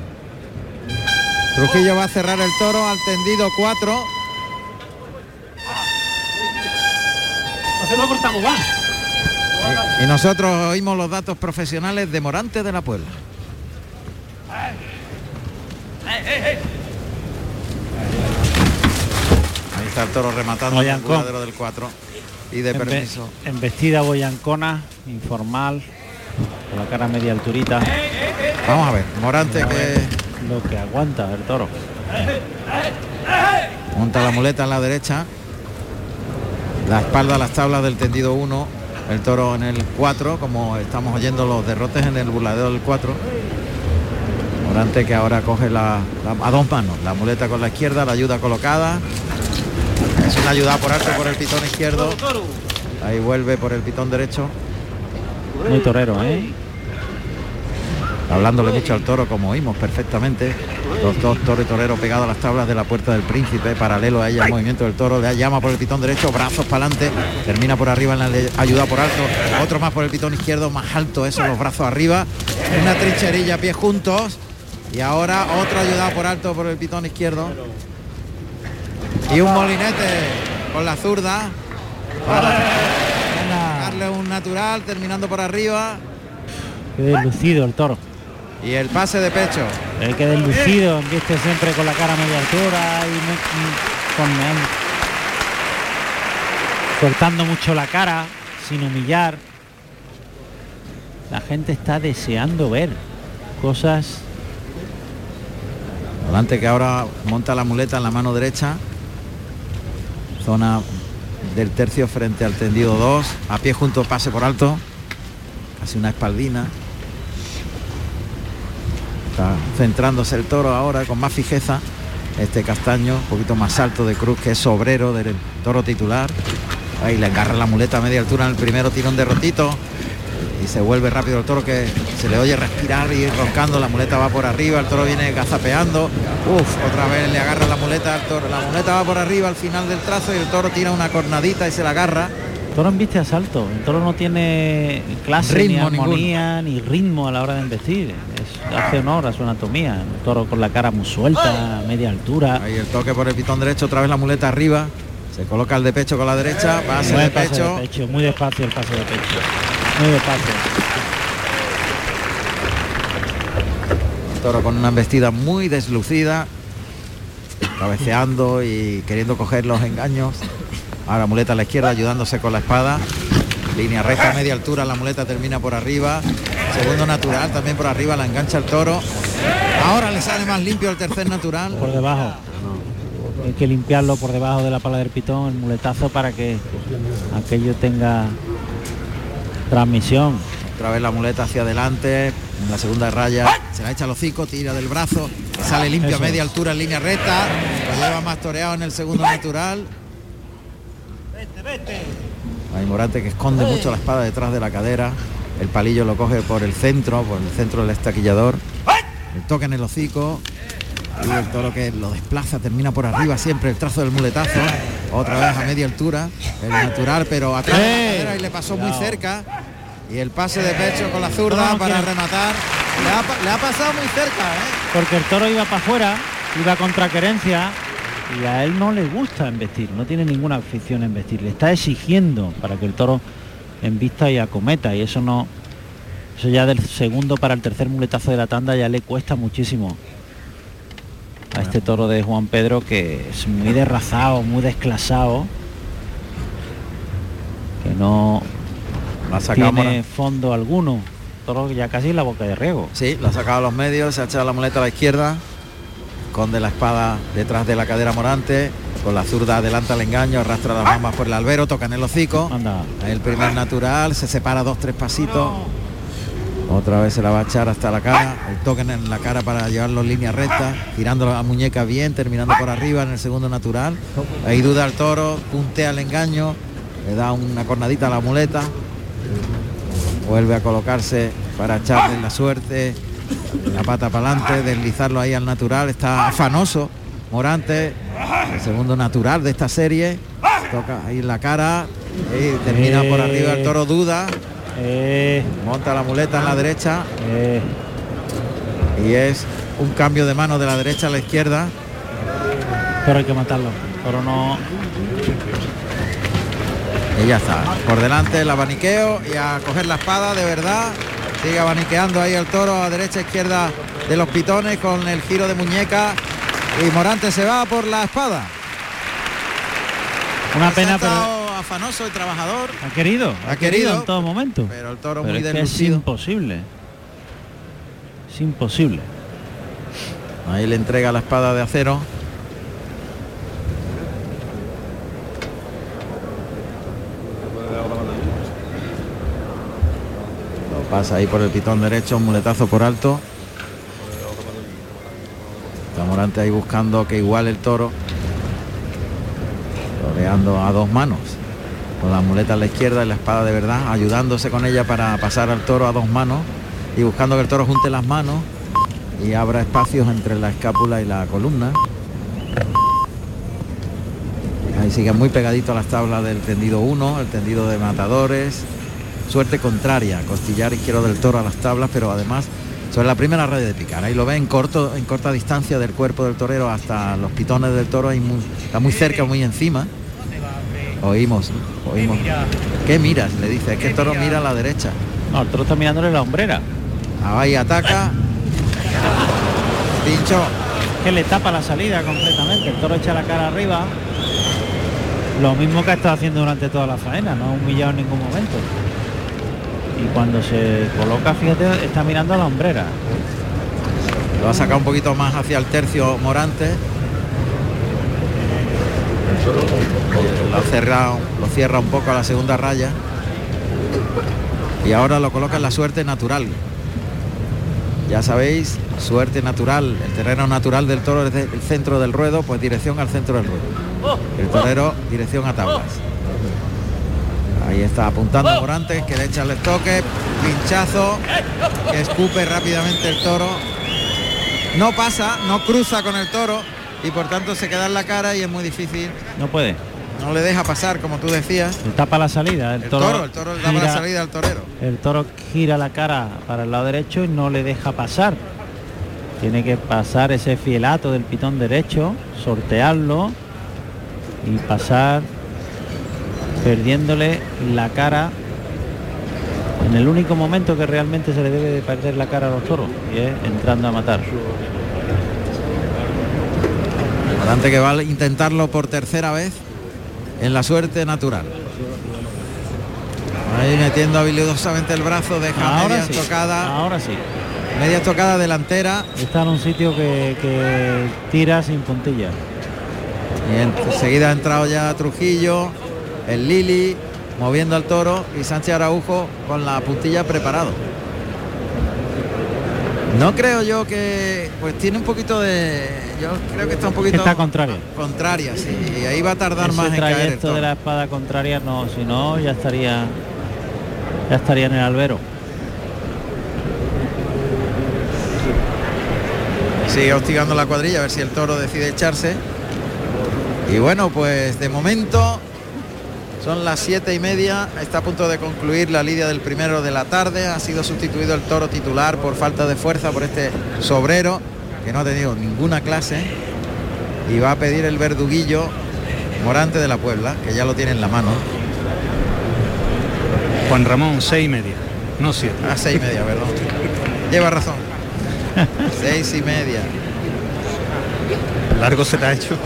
Trujillo va a cerrar el toro al tendido 4. Y nosotros oímos los datos profesionales de Morante de la Puebla. Ahí está el toro rematando el cuadro del 4 y de En permiso. En vestida boyancona, informal, con la cara media alturita, Vamos a ver, Morante que lo que aguanta el toro. monta la muleta en la derecha, la espalda a las tablas del tendido 1, el toro en el 4, como estamos oyendo los derrotes en el burladero del 4. Morante que ahora coge la, la- a dos manos, la muleta con la izquierda, la ayuda colocada. Es una ayuda por alto por el pitón izquierdo. Ahí vuelve por el pitón derecho. Muy torero, ¿eh? hablándole mucho al toro como oímos perfectamente. Los dos toros y toreros pegados a las tablas de la puerta del príncipe, paralelo a ella el movimiento del toro, le llama por el pitón derecho, brazos para adelante, termina por arriba en la ayuda por alto, otro más por el pitón izquierdo, más alto eso, los brazos arriba, una trincherilla, pies juntos, y ahora otro ayudado por alto por el pitón izquierdo. Y un molinete con la zurda para darle un natural, terminando por arriba. Qué deslucido el toro. Y el pase de pecho. El que deslucido, viste siempre con la cara a media altura y mu- con soltando mucho la cara, sin humillar. La gente está deseando ver cosas Volante que ahora monta la muleta en la mano derecha. Zona del tercio frente al tendido 2. A pie junto, pase por alto. Casi una espaldina. Está centrándose el toro ahora con más fijeza. Este castaño, un poquito más alto de cruz, que es obrero del toro titular. Ahí le agarra la muleta a media altura en el primero tirón de rotito. Y se vuelve rápido el toro que se le oye respirar y ir roncando. La muleta va por arriba, el toro viene gazapeando. Uf, otra vez le agarra la muleta al toro. La muleta va por arriba al final del trazo y el toro tira una cornadita y se la agarra. El toro embiste a salto. El toro no tiene clase Ritmo ni armonía ni ritmo a la hora de embestir. Es- hace honor a su anatomía. Un toro con la cara muy suelta, a media altura. Ahí el toque por el pitón derecho, otra vez la muleta arriba. Se coloca el de pecho con la derecha, pase Buen de pecho. de pecho, Muy despacio el pase de pecho. Muy despacio. Toro con una embestida muy deslucida, cabeceando y queriendo coger los engaños. Ahora muleta a la izquierda ayudándose con la espada. Línea recta a media altura, la muleta termina por arriba. Segundo natural también por arriba, la engancha el toro. Ahora le sale más limpio el tercer natural. Por debajo. Hay que limpiarlo por debajo de la pala del pitón, el muletazo para que aquello tenga transmisión. Otra vez la muleta hacia adelante, en la segunda raya, se la echa al hocico, tira del brazo, sale limpio Eso a media altura en línea recta, lo lleva más toreado en el segundo natural. Hay Morante que esconde mucho la espada detrás de la cadera, el palillo lo coge por el centro, por el centro del estaquillador, el toque en el hocico, y el toro que lo desplaza, termina por arriba siempre el trazo del muletazo, otra vez a media altura, el natural, pero atrás de la cadera y le pasó muy cerca. Y el pase de pecho con la zurda No, no para quiere- rematar. Le ha, pa- le ha pasado muy cerca, ¿eh? Porque el toro iba para afuera, iba contra querencia y a él no le gusta embestir, no tiene ninguna afición a embestir, le está exigiendo para que el toro embista y acometa y eso no eso ya del segundo para el tercer muletazo de la tanda ya le cuesta muchísimo a este toro de Juan Pedro que es muy derrazado, muy desclasado que no La tiene fondo alguno toro ya casi en la boca de riego Sí, lo ha sacado a los medios, se ha echado la muleta a la izquierda, esconde la espada detrás de la cadera Morante, con la zurda adelanta el engaño, arrastra las mamas por el albero, toca en el hocico. anda El primer natural, se separa dos, tres pasitos. Otra vez se la va a echar hasta la cara, el toque en la cara para llevarlo en línea recta, girando la muñeca bien, terminando por arriba en el segundo natural. Ahí duda el toro, puntea el engaño, le da una cornadita a la muleta, vuelve a colocarse para echarle la suerte, la pata para adelante, deslizarlo ahí al natural, está afanoso Morante, el segundo natural de esta serie, toca ahí la cara, y termina por arriba el toro duda, eh, monta la muleta en la derecha eh. y es un cambio de mano de la derecha a la izquierda. pero hay que matarlo. Pero no. Y ya está. Por delante el abaniqueo y a coger la espada de verdad. Sigue abaniqueando ahí el toro a derecha izquierda de los pitones con el giro de muñeca. Y Morante se va por la espada. Una Se pena, pero afanoso y trabajador. ha querido. Ha querido, en todo momento. Pero el toro Pero muy es que es imposible. Es imposible. Ahí le entrega la espada de acero. Pasa ahí por el pitón derecho, un muletazo por alto. Morante ahí buscando que igual el toro. Toreando a dos manos. Con la muleta a la izquierda y la espada de verdad, ayudándose con ella para pasar al toro a dos manos. y buscando que el toro junte las manos y abra espacios entre la escápula y la columna. Ahí sigue muy pegadito a las tablas del tendido 1, el tendido de matadores. Suerte contraria, costillar izquierdo del toro a las tablas, pero además sobre la primera red de picar. Ahí lo ve en corto, en corta distancia del cuerpo del torero hasta los pitones del toro, ahí muy- está muy cerca, muy encima. Oímos, oímos. ¿Qué miras? Le dice, es que el toro mira a la derecha. No, el toro está mirándole la hombrera. Ahí ataca. Pincho. Que le tapa la salida completamente. El toro echa la cara arriba. Lo mismo que ha estado haciendo durante toda la faena, no ha humillado en ningún momento. Y cuando se coloca, fíjate, está mirando a la hombrera. Lo va a sacar un poquito más hacia el tercio Morante. Lo ha cerrado, lo cierra un poco a la segunda raya. Y ahora lo coloca en la suerte natural. Ya sabéis, suerte natural, el terreno natural del toro es el centro del ruedo, pues dirección al centro del ruedo. El torero, dirección a tablas. Ahí está apuntando Morante, que le echa el toque, pinchazo, que escupe rápidamente el toro. No pasa, no cruza con el toro y por tanto se queda en la cara y es muy difícil. No puede. No le deja pasar, como tú decías. Le tapa la salida. El, El toro, toro, el toro le daba la gira- salida al torero. El toro gira la cara para el lado derecho y no le deja pasar. Tiene que pasar ese fielato del pitón derecho, sortearlo y pasar perdiéndole la cara en el único momento que realmente se le debe de perder la cara a los toros y es entrando a matar. Morante que va a intentarlo por tercera vez en la suerte natural. Ahí metiendo habilidosamente el brazo, deja Ahora media sí, tocada, ahora sí. media tocada delantera Está en un sitio que, que tira sin puntilla. y enseguida ha entrado ya Trujillo, el Lili moviendo al toro y Sánchez Araujo con la puntilla preparado. No creo yo que pues tiene un poquito de yo creo que está un poquito Está contrario. contraria, sí, y ahí va a tardar Ese más en caer el trayecto toro. de la espada contraria no, si no ya estaría ya estaría en el albero. Sigue hostigando la cuadrilla a ver si el toro decide echarse. Y bueno, pues de momento son las siete y media. Está a punto de concluir la lidia del primero de la tarde. Ha sido sustituido el toro titular por falta de fuerza por este sobrero que no ha tenido ninguna clase. Y va a pedir el verduguillo Morante de la Puebla, que ya lo tiene en la mano. Juan Ramón, seis y media, no siete. A seis y media, perdón. Lleva razón. Seis y media. Largo se te ha hecho.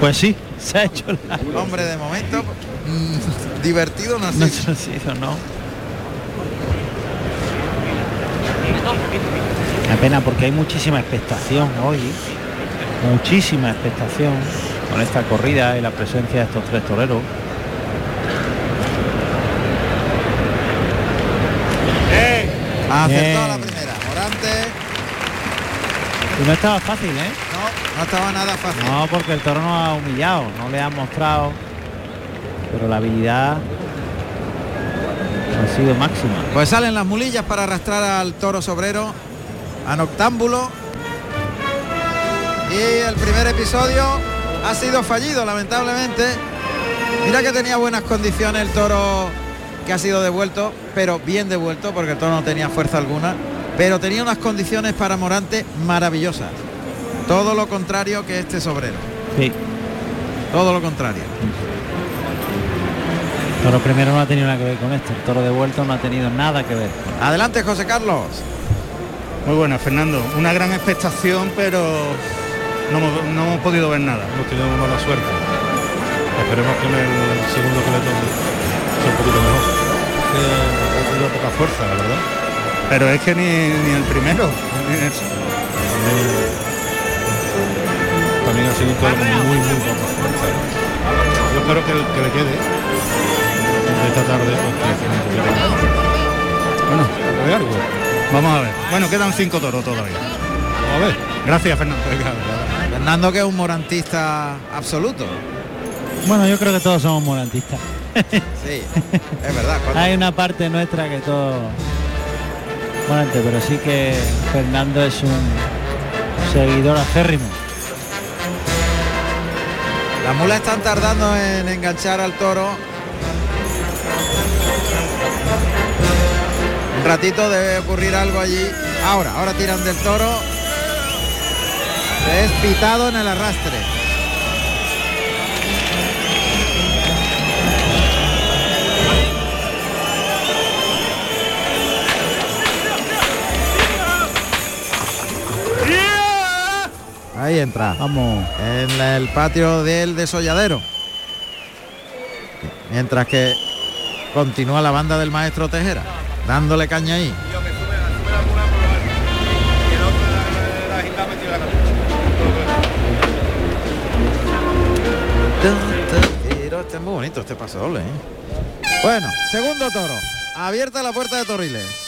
Pues sí, se ha hecho la... Hombre, de momento mm, divertido no ha No sido. se ha sido, no. Una pena porque hay muchísima expectación hoy, muchísima expectación con esta corrida y la presencia de estos tres toreros. Acertó Bien. a la primera. Morante. Y no estaba fácil, ¿eh? No, estaba nada fácil. No, porque el toro no ha humillado, no le ha mostrado, pero la habilidad ha sido máxima. Pues salen las mulillas para arrastrar al toro sobrero a noctámbulo. Y el primer episodio ha sido fallido, lamentablemente. Mira que tenía buenas condiciones el toro que ha sido devuelto, pero bien devuelto porque el toro no tenía fuerza alguna. Pero tenía unas condiciones para Morante maravillosas. Todo lo contrario que este sobrero. Sí, Todo lo contrario. el toro primero no ha tenido nada que ver con esto, el toro devuelto no ha tenido nada que ver. Adelante, José Carlos. Muy buena, Fernando. Una gran expectación, pero no hemos, no hemos podido ver nada. hemos tenido mala suerte. Esperemos que en el segundo que le toque sea un poquito mejor. Que ha tenido poca fuerza, la verdad. Pero es que ni, ni el primero. ni el- también ha sido un toro muy, muy fuerza. Yo espero que, que le quede de esta tarde pues. Bueno, ¿hay algo? Vamos a ver. Bueno, quedan cinco toros todavía. Vamos a ver. Gracias, Fernando. Fernando que es un morantista absoluto. Bueno, yo creo que todos somos morantistas. Sí, es verdad. Hay una parte nuestra que todos Bueno, pero sí que Fernando es un seguidor acérrimo. Las mulas están tardando en enganchar al toro. Un ratito debe ocurrir algo allí. Ahora, ahora tiran del toro. Es pitado en el arrastre. Ahí entra. Vamos. En el patio del desolladero. Mientras que continúa la banda del maestro Tejera, dándole caña ahí. Este es muy bonito este paso doble. ¿eh? Bueno, segundo toro. Abierta la puerta de Torriles.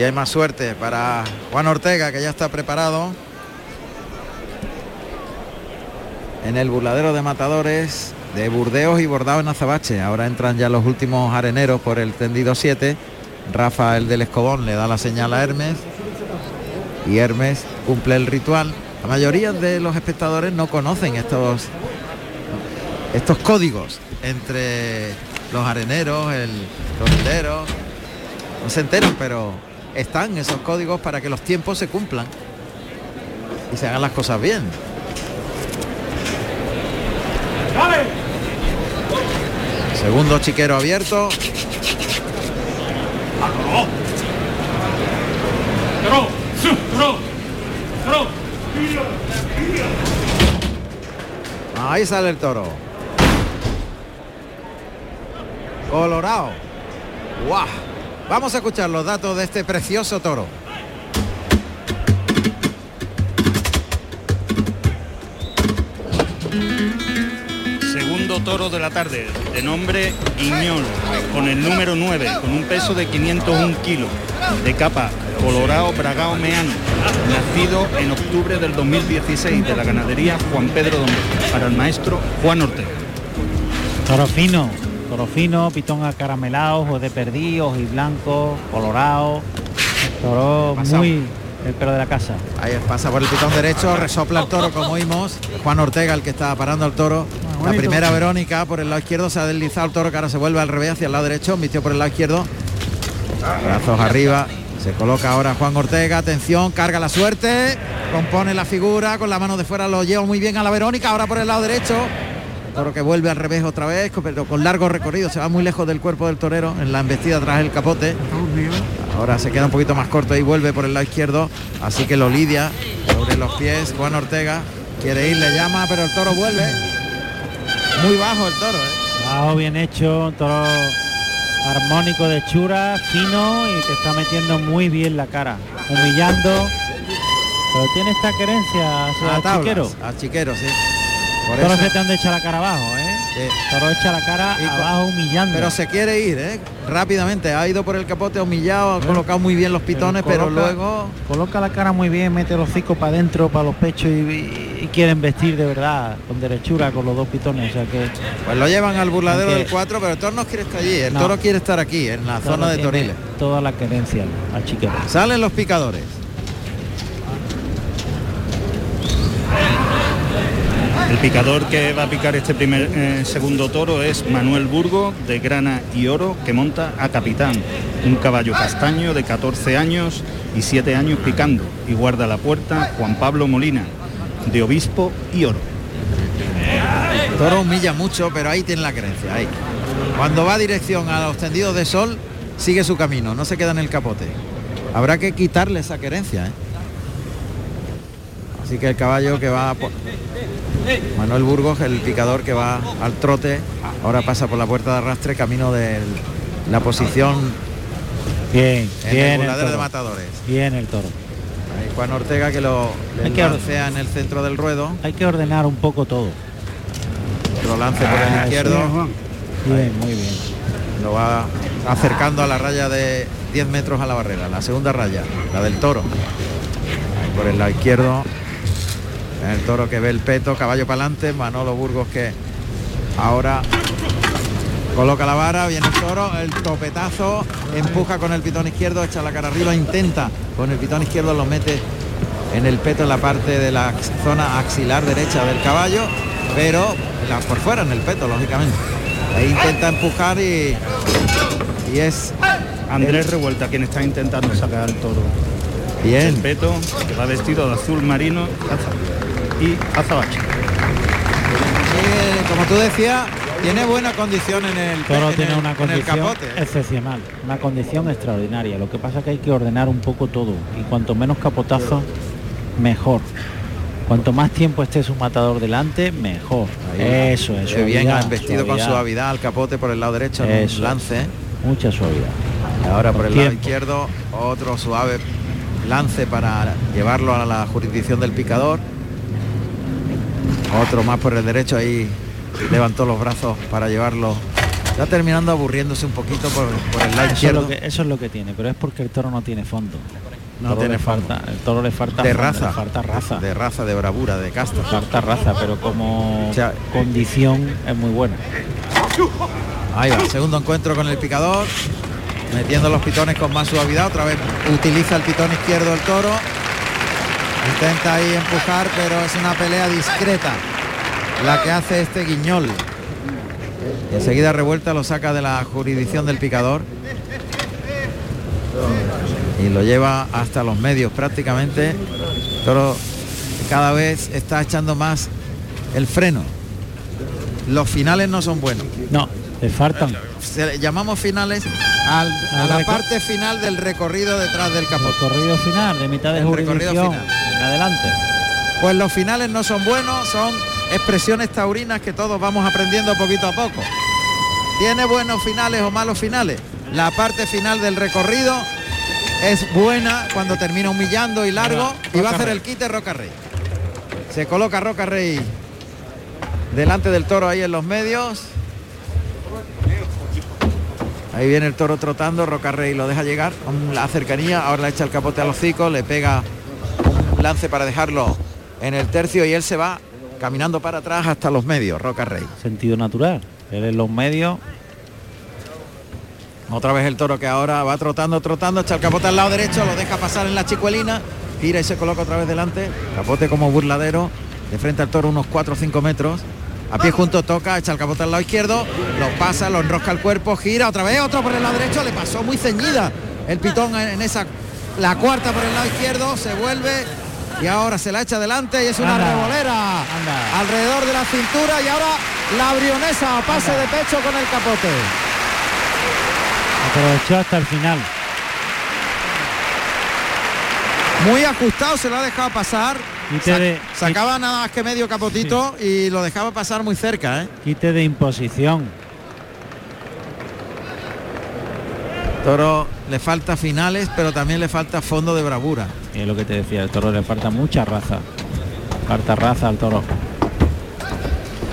Si hay más suerte para Juan Ortega, que ya está preparado. En el burladero de matadores de Burdeos y Bordado en Azabache. Ahora entran ya los últimos areneros por el tendido 7. Rafa, el del Escobón, le da la señal a Hermes. Y Hermes cumple el ritual. La mayoría de los espectadores no conocen estos, estos códigos entre los areneros, el tortero. No se enteran, pero están esos códigos para que los tiempos se cumplan y se hagan las cosas bien. Segundo chiquero abierto. Ahí sale el toro. Colorado. ¡Guau! Vamos a escuchar los datos de este precioso toro. Segundo toro de la tarde, de nombre Iñol, con el número 9, con un peso de 501 kilos, de capa colorado bragao meano, nacido en octubre del 2016 de la ganadería Juan Pedro Domínguez, para el maestro Juan Ortega. Toro fino, toro fino, pitón acaramelado, ojos de perdidos y blanco, colorado. Toro muy el pelo de la casa. Ahí pasa por el pitón derecho, resopla el toro como oímos. Juan Ortega, el que está parando al toro. La bonito. primera Verónica por el lado izquierdo se ha deslizado el toro que ahora se vuelve al revés hacia el lado derecho, vistió por el lado izquierdo. Brazos arriba. Se coloca ahora Juan Ortega, atención, carga la suerte, compone la figura, con la mano de fuera lo lleva muy bien a la Verónica, ahora por el lado derecho. Toro que vuelve al revés otra vez, pero con largo recorrido, se va muy lejos del cuerpo del torero en la embestida tras el capote. Ahora se queda un poquito más corto y vuelve por el lado izquierdo. Así que lo lidia sobre los pies. Juan Ortega quiere ir, le llama, pero el toro vuelve. Muy bajo el toro, ¿eh? Bajo bien hecho, un toro armónico de chura, fino y que está metiendo muy bien la cara, humillando. Pero tiene esta querencia A tablas, chiquero. a chiquero, sí. Por eso- se te han de echar la cara abajo, ¿eh? Toro echa la cara Y abajo humillando. Pero se quiere ir, ¿eh? Rápidamente. Ha ido por el capote, humillado, ha colocado muy bien los pitones, pero, coloca- luego Coloca la cara muy bien, mete los hocico para adentro, para los pechos y, y- y quieren vestir de verdad, con derechura, con los dos pitones. O sea que pues lo llevan al burladero del 4, pero el toro no quiere estar allí. El No. toro quiere estar aquí, en la zona de Toriles. Toda la querencia al chiquero. Salen los picadores. El picador que va a picar este primer eh, segundo toro es Manuel Burgo de grana y oro que monta a capitán, un caballo castaño de 14 años y 7 años picando y guarda la puerta Juan Pablo Molina de obispo y oro. El toro humilla mucho, pero ahí tiene la creencia. Ahí. Cuando va dirección a los tendidos de sol, sigue su camino, no se queda en el capote. Habrá que quitarle esa querencia. ¿eh? Así que el caballo que va por... Manuel Burgos, el picador que va al trote, ahora pasa por la puerta de arrastre, camino de la posición Bien, en bien el el burladero de toro. matadores. Bien el toro. Ahí Juan Ortega que lo Hay que lancea en el centro del ruedo. Hay que ordenar un poco todo. Lo lance por el Ah, izquierdo. sí, Bien, muy bien. Lo va acercando a la raya de 10 metros a la barrera. La segunda raya, la del toro. Ahí por el lado izquierdo. El toro que ve el peto, caballo para adelante. Manolo Burgos que ahora coloca la vara, viene el toro, el topetazo, empuja con el pitón izquierdo, echa la cara arriba, intenta con el pitón izquierdo, lo mete en el peto en la parte de la zona axilar derecha del caballo, pero la- por fuera en el peto, lógicamente. Ahí intenta empujar y, y es Andrés Revuelta quien está intentando sacar al toro. Bien. El peto, que va vestido de azul marino y azabache. Eh, como tú decías, tiene buena condición en el, Toro en tiene el- una condición capote. excepcional, una condición extraordinaria. Lo que pasa es que hay que ordenar un poco todo y cuanto menos capotazo, mejor. Cuanto más tiempo esté su matador delante, mejor. Ahí. Eso es. Bien suavidad, vestido con suavidad al capote por el lado derecho Eso. un lance. Mucha suavidad. Ahora por el Tiempo. lado izquierdo otro suave lance para llevarlo a la jurisdicción del picador. Otro más por el derecho ahí levantó los brazos para llevarlo. Está terminando aburriéndose un poquito por, por el lado Eso es, izquierdo. lo que, eso es lo que tiene, pero es porque el toro no tiene fondo. No tiene fondo. falta, el toro le falta de fondo, raza, le falta raza. de raza, de bravura, de casta. Falta raza, pero como O sea, condición es muy buena. Ahí va, segundo encuentro con el picador, metiendo los pitones con más suavidad, otra vez utiliza el pitón izquierdo el toro, intenta ahí empujar, pero es una pelea discreta la que hace este guiñol. Enseguida revuelta lo saca de la jurisdicción del picador y lo lleva hasta los medios prácticamente. Toro cada vez está echando más el freno. Los finales no son buenos. No, le faltan. Se llamamos finales al- a la parte final del recorrido detrás del capote. Recorrido final, de mitad de El jurisdicción. final. adelante. Pues los finales no son buenos, son expresiones taurinas que todos vamos aprendiendo poquito a poco. ¿Tiene buenos finales o malos finales? La parte final del recorrido es buena cuando termina humillando y largo y va a hacer el quite Roca Rey. Se coloca Roca Rey delante del toro ahí en los medios. Ahí viene el toro trotando, Roca Rey lo deja llegar con la cercanía, ahora le echa el capote a los hocico, le pega un lance para dejarlo en el tercio y él se va caminando para atrás hasta los medios, Roca Rey. Sentido natural. Él en los medios. Otra vez el toro que ahora va trotando, trotando, echa el capote al lado derecho, lo deja pasar en la chicuelina, gira y se coloca otra vez delante. Capote como burladero, de frente al toro unos 4 o 5 metros. A pie junto toca, echa el capote al lado izquierdo, lo pasa, lo enrosca el cuerpo, gira otra vez, otro por el lado derecho, le pasó muy ceñida el pitón en esa, la cuarta por el lado izquierdo, se vuelve y ahora se la echa adelante y es una Anda, revolera anda. alrededor de la cintura y ahora la brionesa a pase de pecho con el capote. Aprovechó hasta el final. Muy ajustado, se lo ha dejado pasar. Quite de- sacaba nada más que medio capotito y lo dejaba pasar muy cerca. ¿eh? Quite de imposición. Toro le falta finales, pero también le falta fondo de bravura. Y es lo que te decía, el toro le falta mucha raza. Falta raza al toro.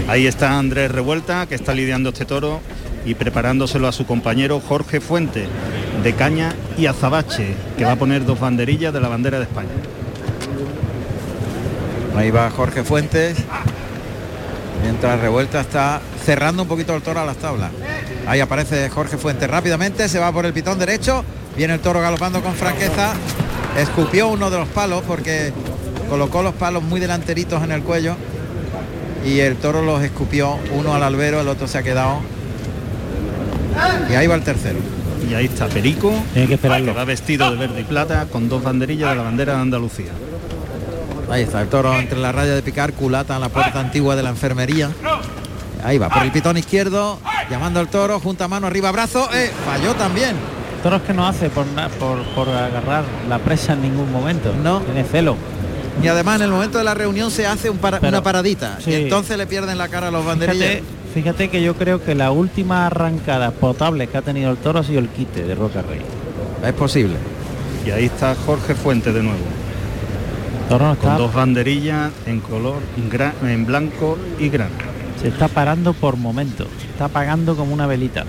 Ahí está Andrés Revuelta, que está lidiando este toro y preparándoselo a su compañero Jorge Fuente, de Caña y Azabache, que va a poner dos banderillas de la bandera de España. Ahí va Jorge Fuentes. Mientras Revuelta está cerrando un poquito el toro a las tablas. Ahí aparece Jorge Fuentes rápidamente, se va por el pitón derecho. Viene el toro galopando con franqueza. Escupió uno de los palos porque colocó los palos muy delanteritos en el cuello. Y el toro los escupió, uno al albero, el otro se ha quedado. Y ahí va el tercero. Y ahí está Perico, Tiene que esperarlo. que va vestido de verde y plata con dos banderillas de la bandera de Andalucía. Ahí está el toro entre la raya de picar, culata en la puerta antigua de la enfermería. Ahí va, por el pitón izquierdo, llamando al toro, junta mano arriba, brazo, eh, falló también. Toros que no hace por, por, por agarrar la presa en ningún momento. No. Tiene celo. Y además en el momento de la reunión se hace un para- Pero- una paradita. sí. Y entonces le pierden la cara a los banderillas. Fíjate, fíjate que yo creo que la última arrancada potable que ha tenido el toro ha sido el quite de Roca Rey. Es posible. Y ahí está Jorge Fuente de nuevo. Toro está, con dos banderillas en color en blanco y grana. se está parando por momentos. Está apagando como una velita.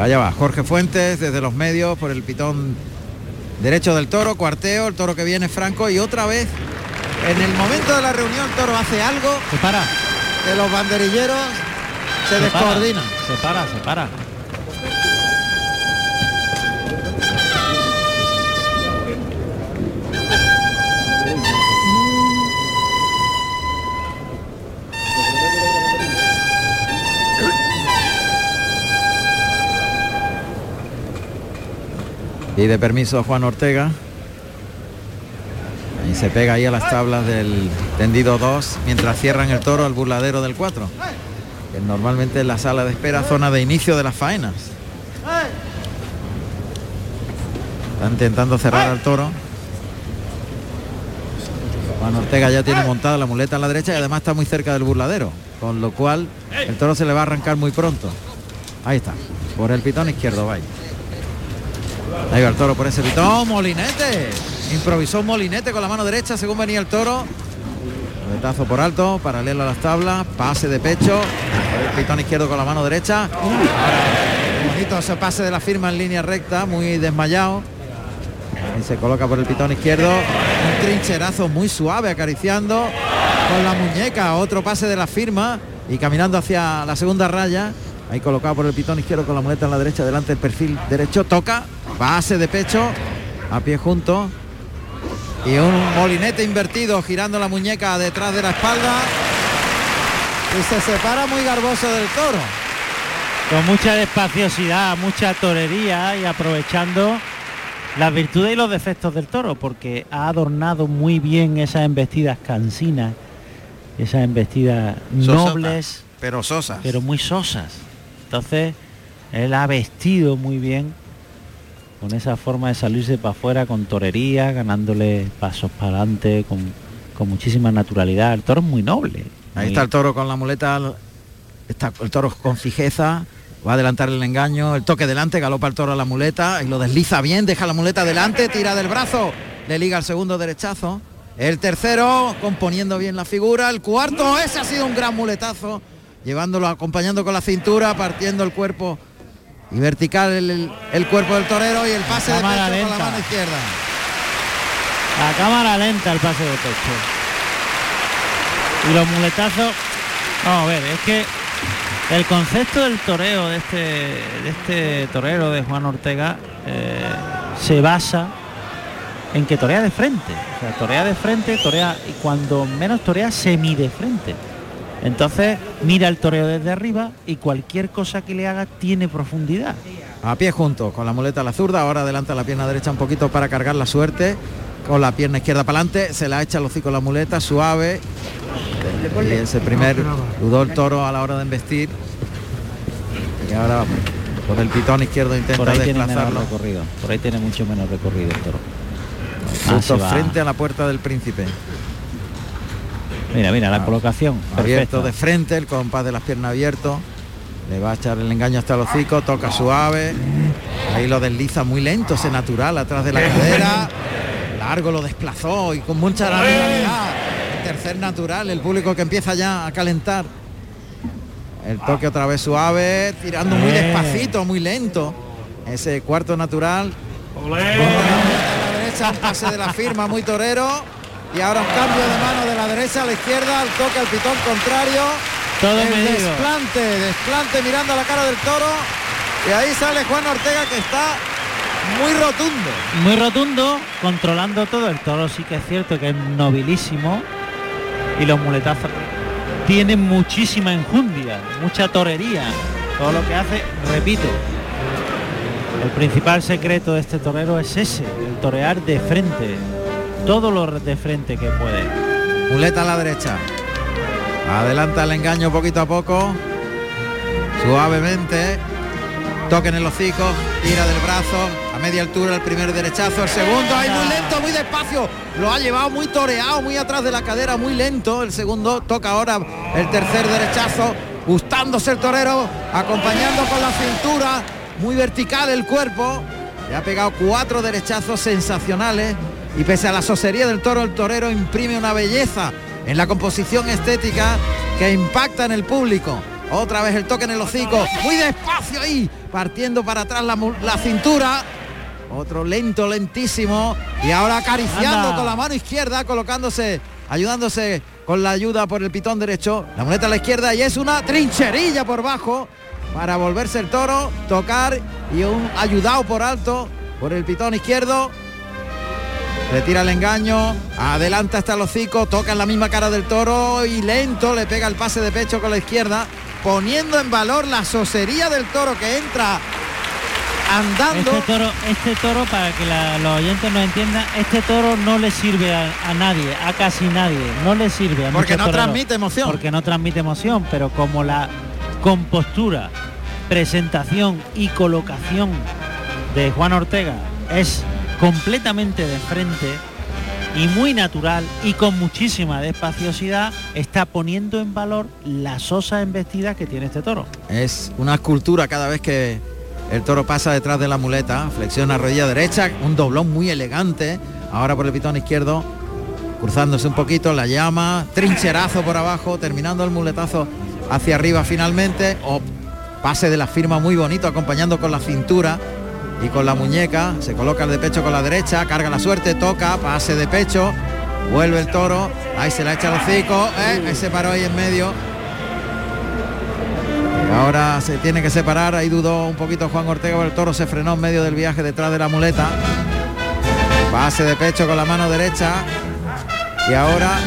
Allá va, Jorge Fuentes desde los medios por el pitón derecho del toro, cuarteo, el toro que viene franco y otra vez en el momento de la reunión el toro hace algo Se para. que los banderilleros se, Se para, descoordinan. Se para, se para. Y de permiso Juan Ortega. Y se pega ahí a las tablas del tendido 2 mientras cierran el toro al burladero del 4. Que normalmente es la sala de espera, zona de inicio de las faenas. Están intentando cerrar al toro. Juan Ortega ya tiene montada la muleta a la derecha y además está muy cerca del burladero. Con lo cual el toro se le va a arrancar muy pronto. Ahí está. Por el pitón izquierdo, vaya. Ahí va el toro por ese pitón. Molinete. Improvisó molinete con la mano derecha según venía el toro. Moletazo por alto, paralelo a las tablas. Pase de pecho. El pitón izquierdo con la mano derecha. Bonito ese pase de la firma en línea recta, muy desmayado. Y se coloca por el pitón izquierdo. Un trincherazo muy suave acariciando con la muñeca. Otro pase de la firma y caminando hacia la segunda raya. Ahí colocado por el pitón izquierdo con la muleta en la derecha, delante del perfil derecho. Toca, base de pecho, a pie junto. Y un molinete invertido girando la muñeca detrás de la espalda. Y se separa muy garboso del toro. Con mucha despaciosidad, mucha torería y aprovechando las virtudes y los defectos del toro, porque ha adornado muy bien esas embestidas cansinas, esas embestidas Sosota, nobles, Pero sosas. pero muy sosas. Entonces, él ha vestido muy bien con esa forma de salirse para afuera, con torería, ganándole pasos para adelante, con, con muchísima naturalidad. El toro es muy noble. Ahí muy- está el toro con la muleta, está el toro con fijeza, va a adelantar el engaño, el toque delante, galopa el toro a la muleta y lo desliza bien, deja la muleta delante, tira del brazo, le liga el segundo derechazo. El tercero, componiendo bien la figura. El cuarto, ese ha sido un gran muletazo, llevándolo, acompañando con la cintura, partiendo el cuerpo y vertical el, el- cuerpo del torero y el pase de pecho con la mano izquierda. A cámara lenta el pase de pecho. Y los muletazos. Vamos a ver, es que el concepto del toreo de este, de este torero de Juan Ortega eh, se basa en que torea de frente. O sea, torea de frente, torea y cuando menos torea semi de frente. Entonces mira el toreo desde arriba y cualquier cosa que le haga tiene profundidad. A pie junto, con la muleta a la zurda, ahora adelanta la pierna derecha un poquito para cargar la suerte, con la pierna izquierda para adelante, se la echa el hocico la muleta, suave. Y ese primer dudó el toro a la hora de embestir. Y ahora con el pitón izquierdo intenta Por ahí tiene desplazarlo. recorrido. Por ahí tiene mucho menos recorrido el toro. Ah, Justo frente a la puerta del príncipe. Mira, mira, la colocación. Abierto perfecta. de frente, el compás de las piernas abierto. Le va a echar el engaño hasta el hocico, toca suave. Ahí lo desliza muy lento, ese natural atrás de la cadera. Largo lo desplazó y con mucha naturalidad. El tercer natural, el público que empieza ya a calentar. El toque otra vez suave, tirando muy Eh. despacito, muy lento. Ese cuarto natural. La derecha, un pase de la firma, muy torero. Y ahora un cambio de mano de la derecha a la izquierda, el toque al pitón contrario. Todo el medido. desplante, desplante mirando a la cara del toro. Y ahí sale Juan Ortega que está muy rotundo. Muy rotundo, controlando todo. El toro sí que es cierto que es nobilísimo. Y los muletazos tienen muchísima enjundia, mucha torería. Todo lo que hace, repito. El principal secreto de este torero es ese, el torear de frente. Todo lo de frente que puede. Muleta a la derecha. Adelanta el engaño poquito a poco. Suavemente. Toque en el hocico. Tira del brazo. A media altura el primer derechazo. El segundo. Ahí muy lento, muy despacio. Lo ha llevado muy toreado, muy atrás de la cadera, muy lento. El segundo. Toca ahora el tercer derechazo. Gustándose el torero. Acompañando con la cintura. Muy vertical el cuerpo. Le ha pegado cuatro derechazos sensacionales. Y pese a la sosería del toro, el torero imprime una belleza en la composición estética que impacta en el público. Otra vez el toque en el hocico, muy despacio ahí, partiendo para atrás la, la cintura. Otro lento, lentísimo. Y ahora acariciando Anda. con la mano izquierda, colocándose, ayudándose con la ayuda por el pitón derecho. La muleta a la izquierda y es una trincherilla por bajo para volverse el toro, tocar y un ayudado por alto por el pitón izquierdo. Retira el engaño, adelanta hasta el hocico, toca en la misma cara del toro y lento le pega el pase de pecho con la izquierda, poniendo en valor la sosería del toro que entra andando. Este toro, este toro, para que la- los oyentes nos entiendan, este toro no le sirve a, a nadie, a casi nadie, no le sirve a Porque no toreros, transmite emoción. Porque no transmite emoción, pero como la compostura, presentación y colocación de Juan Ortega es completamente de frente y muy natural y con muchísima despaciosidad, está poniendo en valor la sosa embestida que tiene este toro. Es una escultura cada vez que el toro pasa detrás de la muleta, flexiona rodilla derecha, un doblón muy elegante, ahora por el pitón izquierdo, cruzándose un poquito, la llama, trincherazo por abajo, terminando el muletazo hacia arriba finalmente, o pase de la firma muy bonito, acompañando con la cintura y con la muñeca, se coloca el de pecho con la derecha, carga la suerte, toca, pase de pecho, vuelve el toro, ahí se la echa el hocico, eh, se paró ahí en medio, Ahora se tiene que separar, ahí dudó un poquito Juan Ortega, pero el toro se frenó en medio del viaje detrás de la muleta. Pase de pecho con la mano derecha. Y ahora,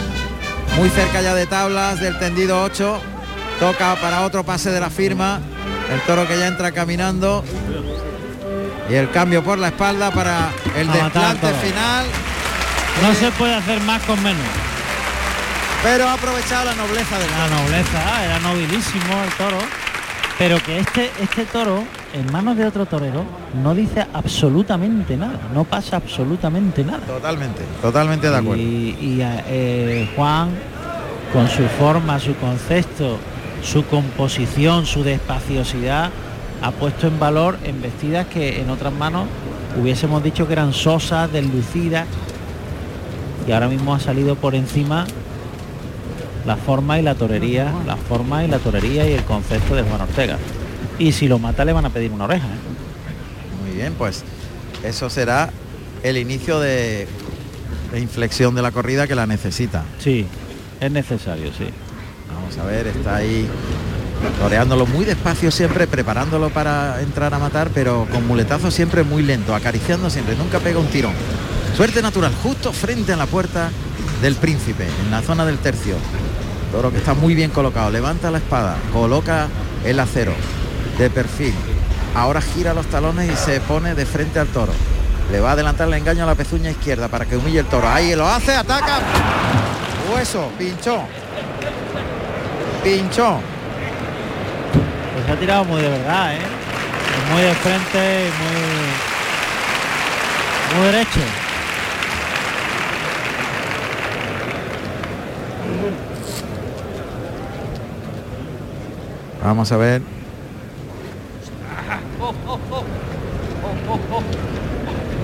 muy cerca ya de tablas del tendido 8, toca para otro pase de la firma. El toro que ya entra caminando. Y el cambio por la espalda para el A desplante toro. final. No se puede hacer más con menos. Pero ha aprovechado la nobleza del La nobleza, era nobilísimo el toro. Pero que este, este toro, en manos de otro torero, no dice absolutamente nada, no pasa absolutamente nada. Totalmente, totalmente de acuerdo. Y, y, eh, Juan, con su forma, su concepto, su composición, su despaciosidad, ha puesto en valor embestidas que en otras manos hubiésemos dicho que eran sosas, deslucidas, y ahora mismo ha salido por encima la forma y la torería, la forma y la torería y el concepto de Juan Ortega. Y si lo mata le van a pedir una oreja. ¿eh? Muy bien, pues eso será el inicio de, de inflexión de la corrida que la necesita. Sí, es necesario, sí. Vamos a ver, está ahí toreándolo muy despacio siempre, preparándolo para entrar a matar, pero con muletazo siempre muy lento, acariciando siempre, nunca pega un tirón. Suerte natural, justo frente a la puerta del príncipe, en la zona del tercio. Toro que está muy bien colocado, levanta la espada, coloca el acero de perfil. Ahora gira los talones y se pone de frente al toro. Le va a adelantar el engaño a la pezuña izquierda para que humille el toro. Ahí lo hace, ataca. Hueso, pinchó. Pinchó. Ha tirado muy de verdad, ¿eh? Muy de frente, muy, muy derecho. Vamos a ver.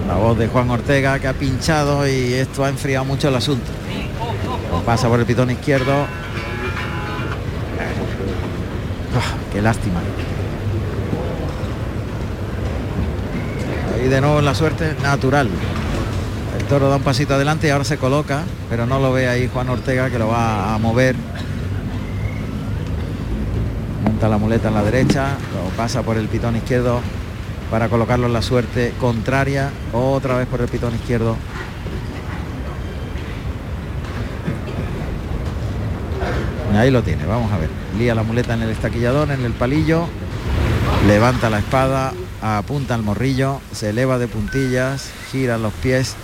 La voz de Juan Ortega que ha pinchado y esto ha enfriado mucho el asunto. Pasa por el pitón izquierdo. Qué lástima. Ahí de nuevo la suerte natural. El toro da un pasito adelante y ahora se coloca, pero no lo ve ahí Juan Ortega que lo va a mover. Monta la muleta en la derecha, lo pasa por el pitón izquierdo para colocarlo en la suerte contraria, otra vez por el pitón izquierdo. Ahí lo tiene, vamos a ver. Lía la muleta en el estaquillador, en el palillo, levanta la espada, apunta al morrillo, se eleva de puntillas, gira los pies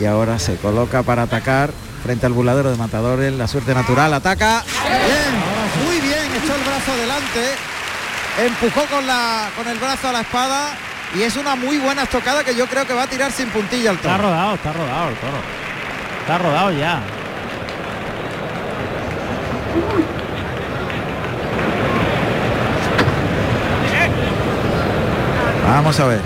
y ahora se coloca para atacar frente al buladero de matadores, la suerte natural, ataca. Bien, muy bien, echó el brazo adelante, empujó con, la, con el brazo a la espada y es una muy buena estocada que yo creo que va a tirar sin puntilla Está toro. rodado, está rodado el toro. Está rodado ya. Vamos a ver.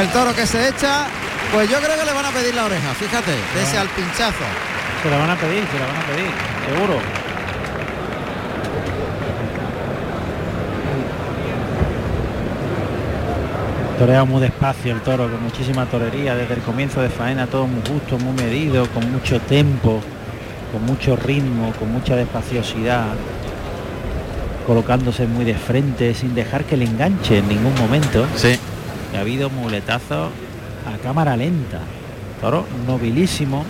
El toro que se echa, pues yo creo que le van a pedir la oreja, fíjate, pese al pinchazo. Se la van a pedir, se la van a pedir, seguro. Torea muy despacio el toro, con muchísima torería, desde el comienzo de faena, todo muy justo, muy medido, con mucho tempo, con mucho ritmo, con mucha despaciosidad, colocándose muy de frente, sin dejar que le enganche en ningún momento. Sí. Y ha habido muletazos a cámara lenta. Toro nobilísimo,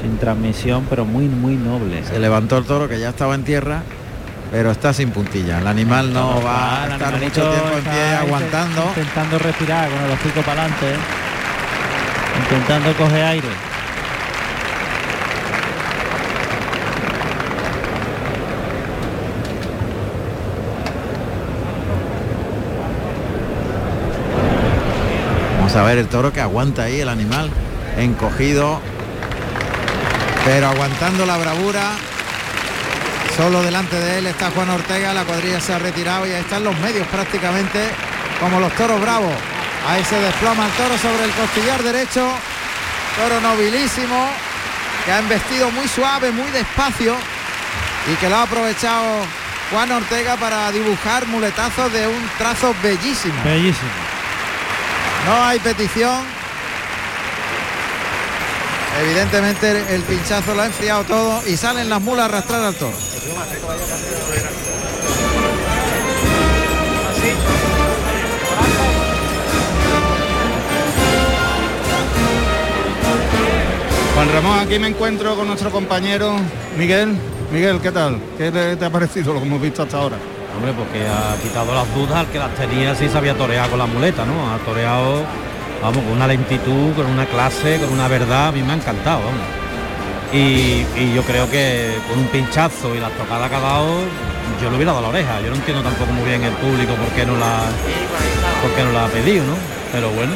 sin transmisión, pero muy, muy noble. Se levantó el toro que ya estaba en tierra, pero está sin puntilla. El animal no va a estar mucho tiempo en pie aguantando. Intentando respirar con el hocico para adelante. Intentando coger aire. A ver el toro que aguanta ahí el animal encogido, pero aguantando la bravura. Solo delante de él está Juan Ortega, la cuadrilla se ha retirado y ahí están los medios prácticamente como los toros bravos. Ahí se desploma el toro sobre el costillar derecho, toro nobilísimo, que ha embestido muy suave, muy despacio y que lo ha aprovechado Juan Ortega para dibujar muletazos de un trazo bellísimo. Bellísimo. No hay petición. Evidentemente el, pinchazo lo ha enfriado todo y salen las mulas a arrastrar al toro. Juan Ramón, aquí me encuentro con nuestro compañero Miguel. Miguel, ¿qué tal? ¿Qué te ha parecido lo que hemos visto hasta ahora? Hombre, porque ha quitado las dudas al que las tenía si sabía torear con la muleta, ¿no? Ha toreado, vamos, con una lentitud, con una clase, con una verdad, a mí me ha encantado, vamos. Y, yo creo que con un pinchazo y la tocada que ha dado, yo le hubiera dado la oreja. Yo no entiendo tampoco muy bien el público por qué no la, por qué no la ha pedido, ¿no? Pero bueno,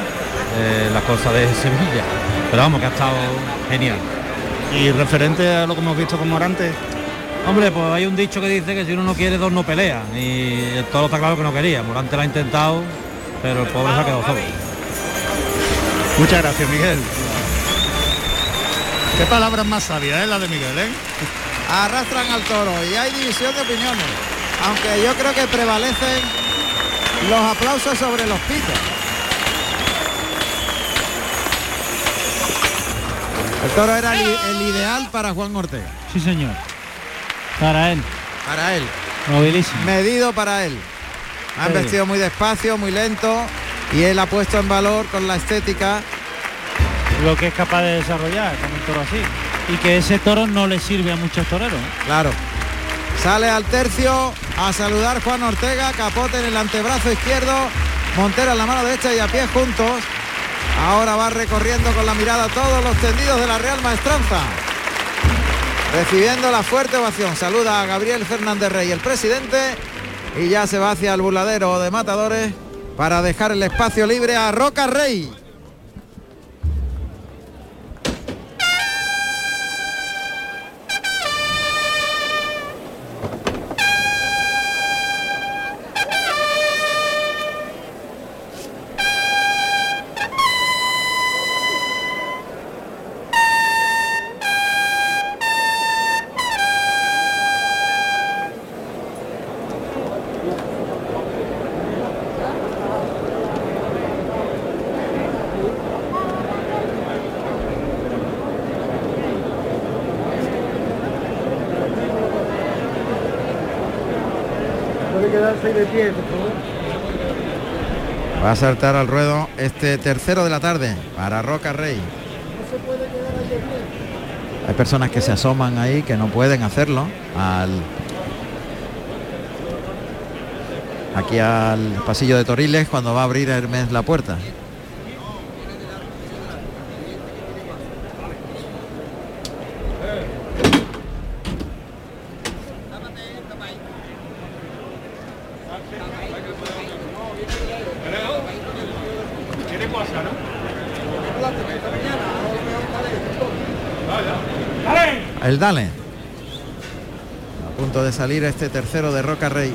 eh, la cosa de Sevilla. Pero vamos, que ha estado genial. Y referente a lo que hemos visto con Morante, Hombre, pues hay un dicho que dice que si uno no quiere, dos no pelea. Y el toro está claro que no quería. Morante lo ha intentado, pero el pobre se ha quedado solo. muchas gracias Miguel. Qué palabras más sabias, ¿eh? La de Miguel, ¿eh? Arrastran al toro y hay división de opiniones. Aunque yo creo que prevalecen los aplausos sobre los pitos. El toro era el, el ideal para Juan Ortega. Sí, señor. Para él. Para él. Nobilísimo. Medido para él. Ha Sí. vestido muy despacio, muy lento. Y él ha puesto en valor con la estética Lo que es capaz de desarrollar con un toro así. Y que ese toro no le sirve a muchos toreros. ¿eh? Claro. Sale al tercio a saludar Juan Ortega, capote en el antebrazo izquierdo, Montera en la mano derecha y a pie juntos. Ahora va recorriendo con la mirada todos los tendidos de la Real Maestranza. Recibiendo la fuerte ovación. Saluda a Gabriel Fernández Rey, el presidente, y ya se va hacia el burladero de matadores para dejar el espacio libre a Roca Rey. Va a saltar al ruedo este tercero de la tarde para Roca Rey. Hay personas que se asoman ahí que no pueden hacerlo al aquí al pasillo de Toriles cuando va a abrir Hermes la puerta. El Dale. A punto de salir este tercero de Roca Rey.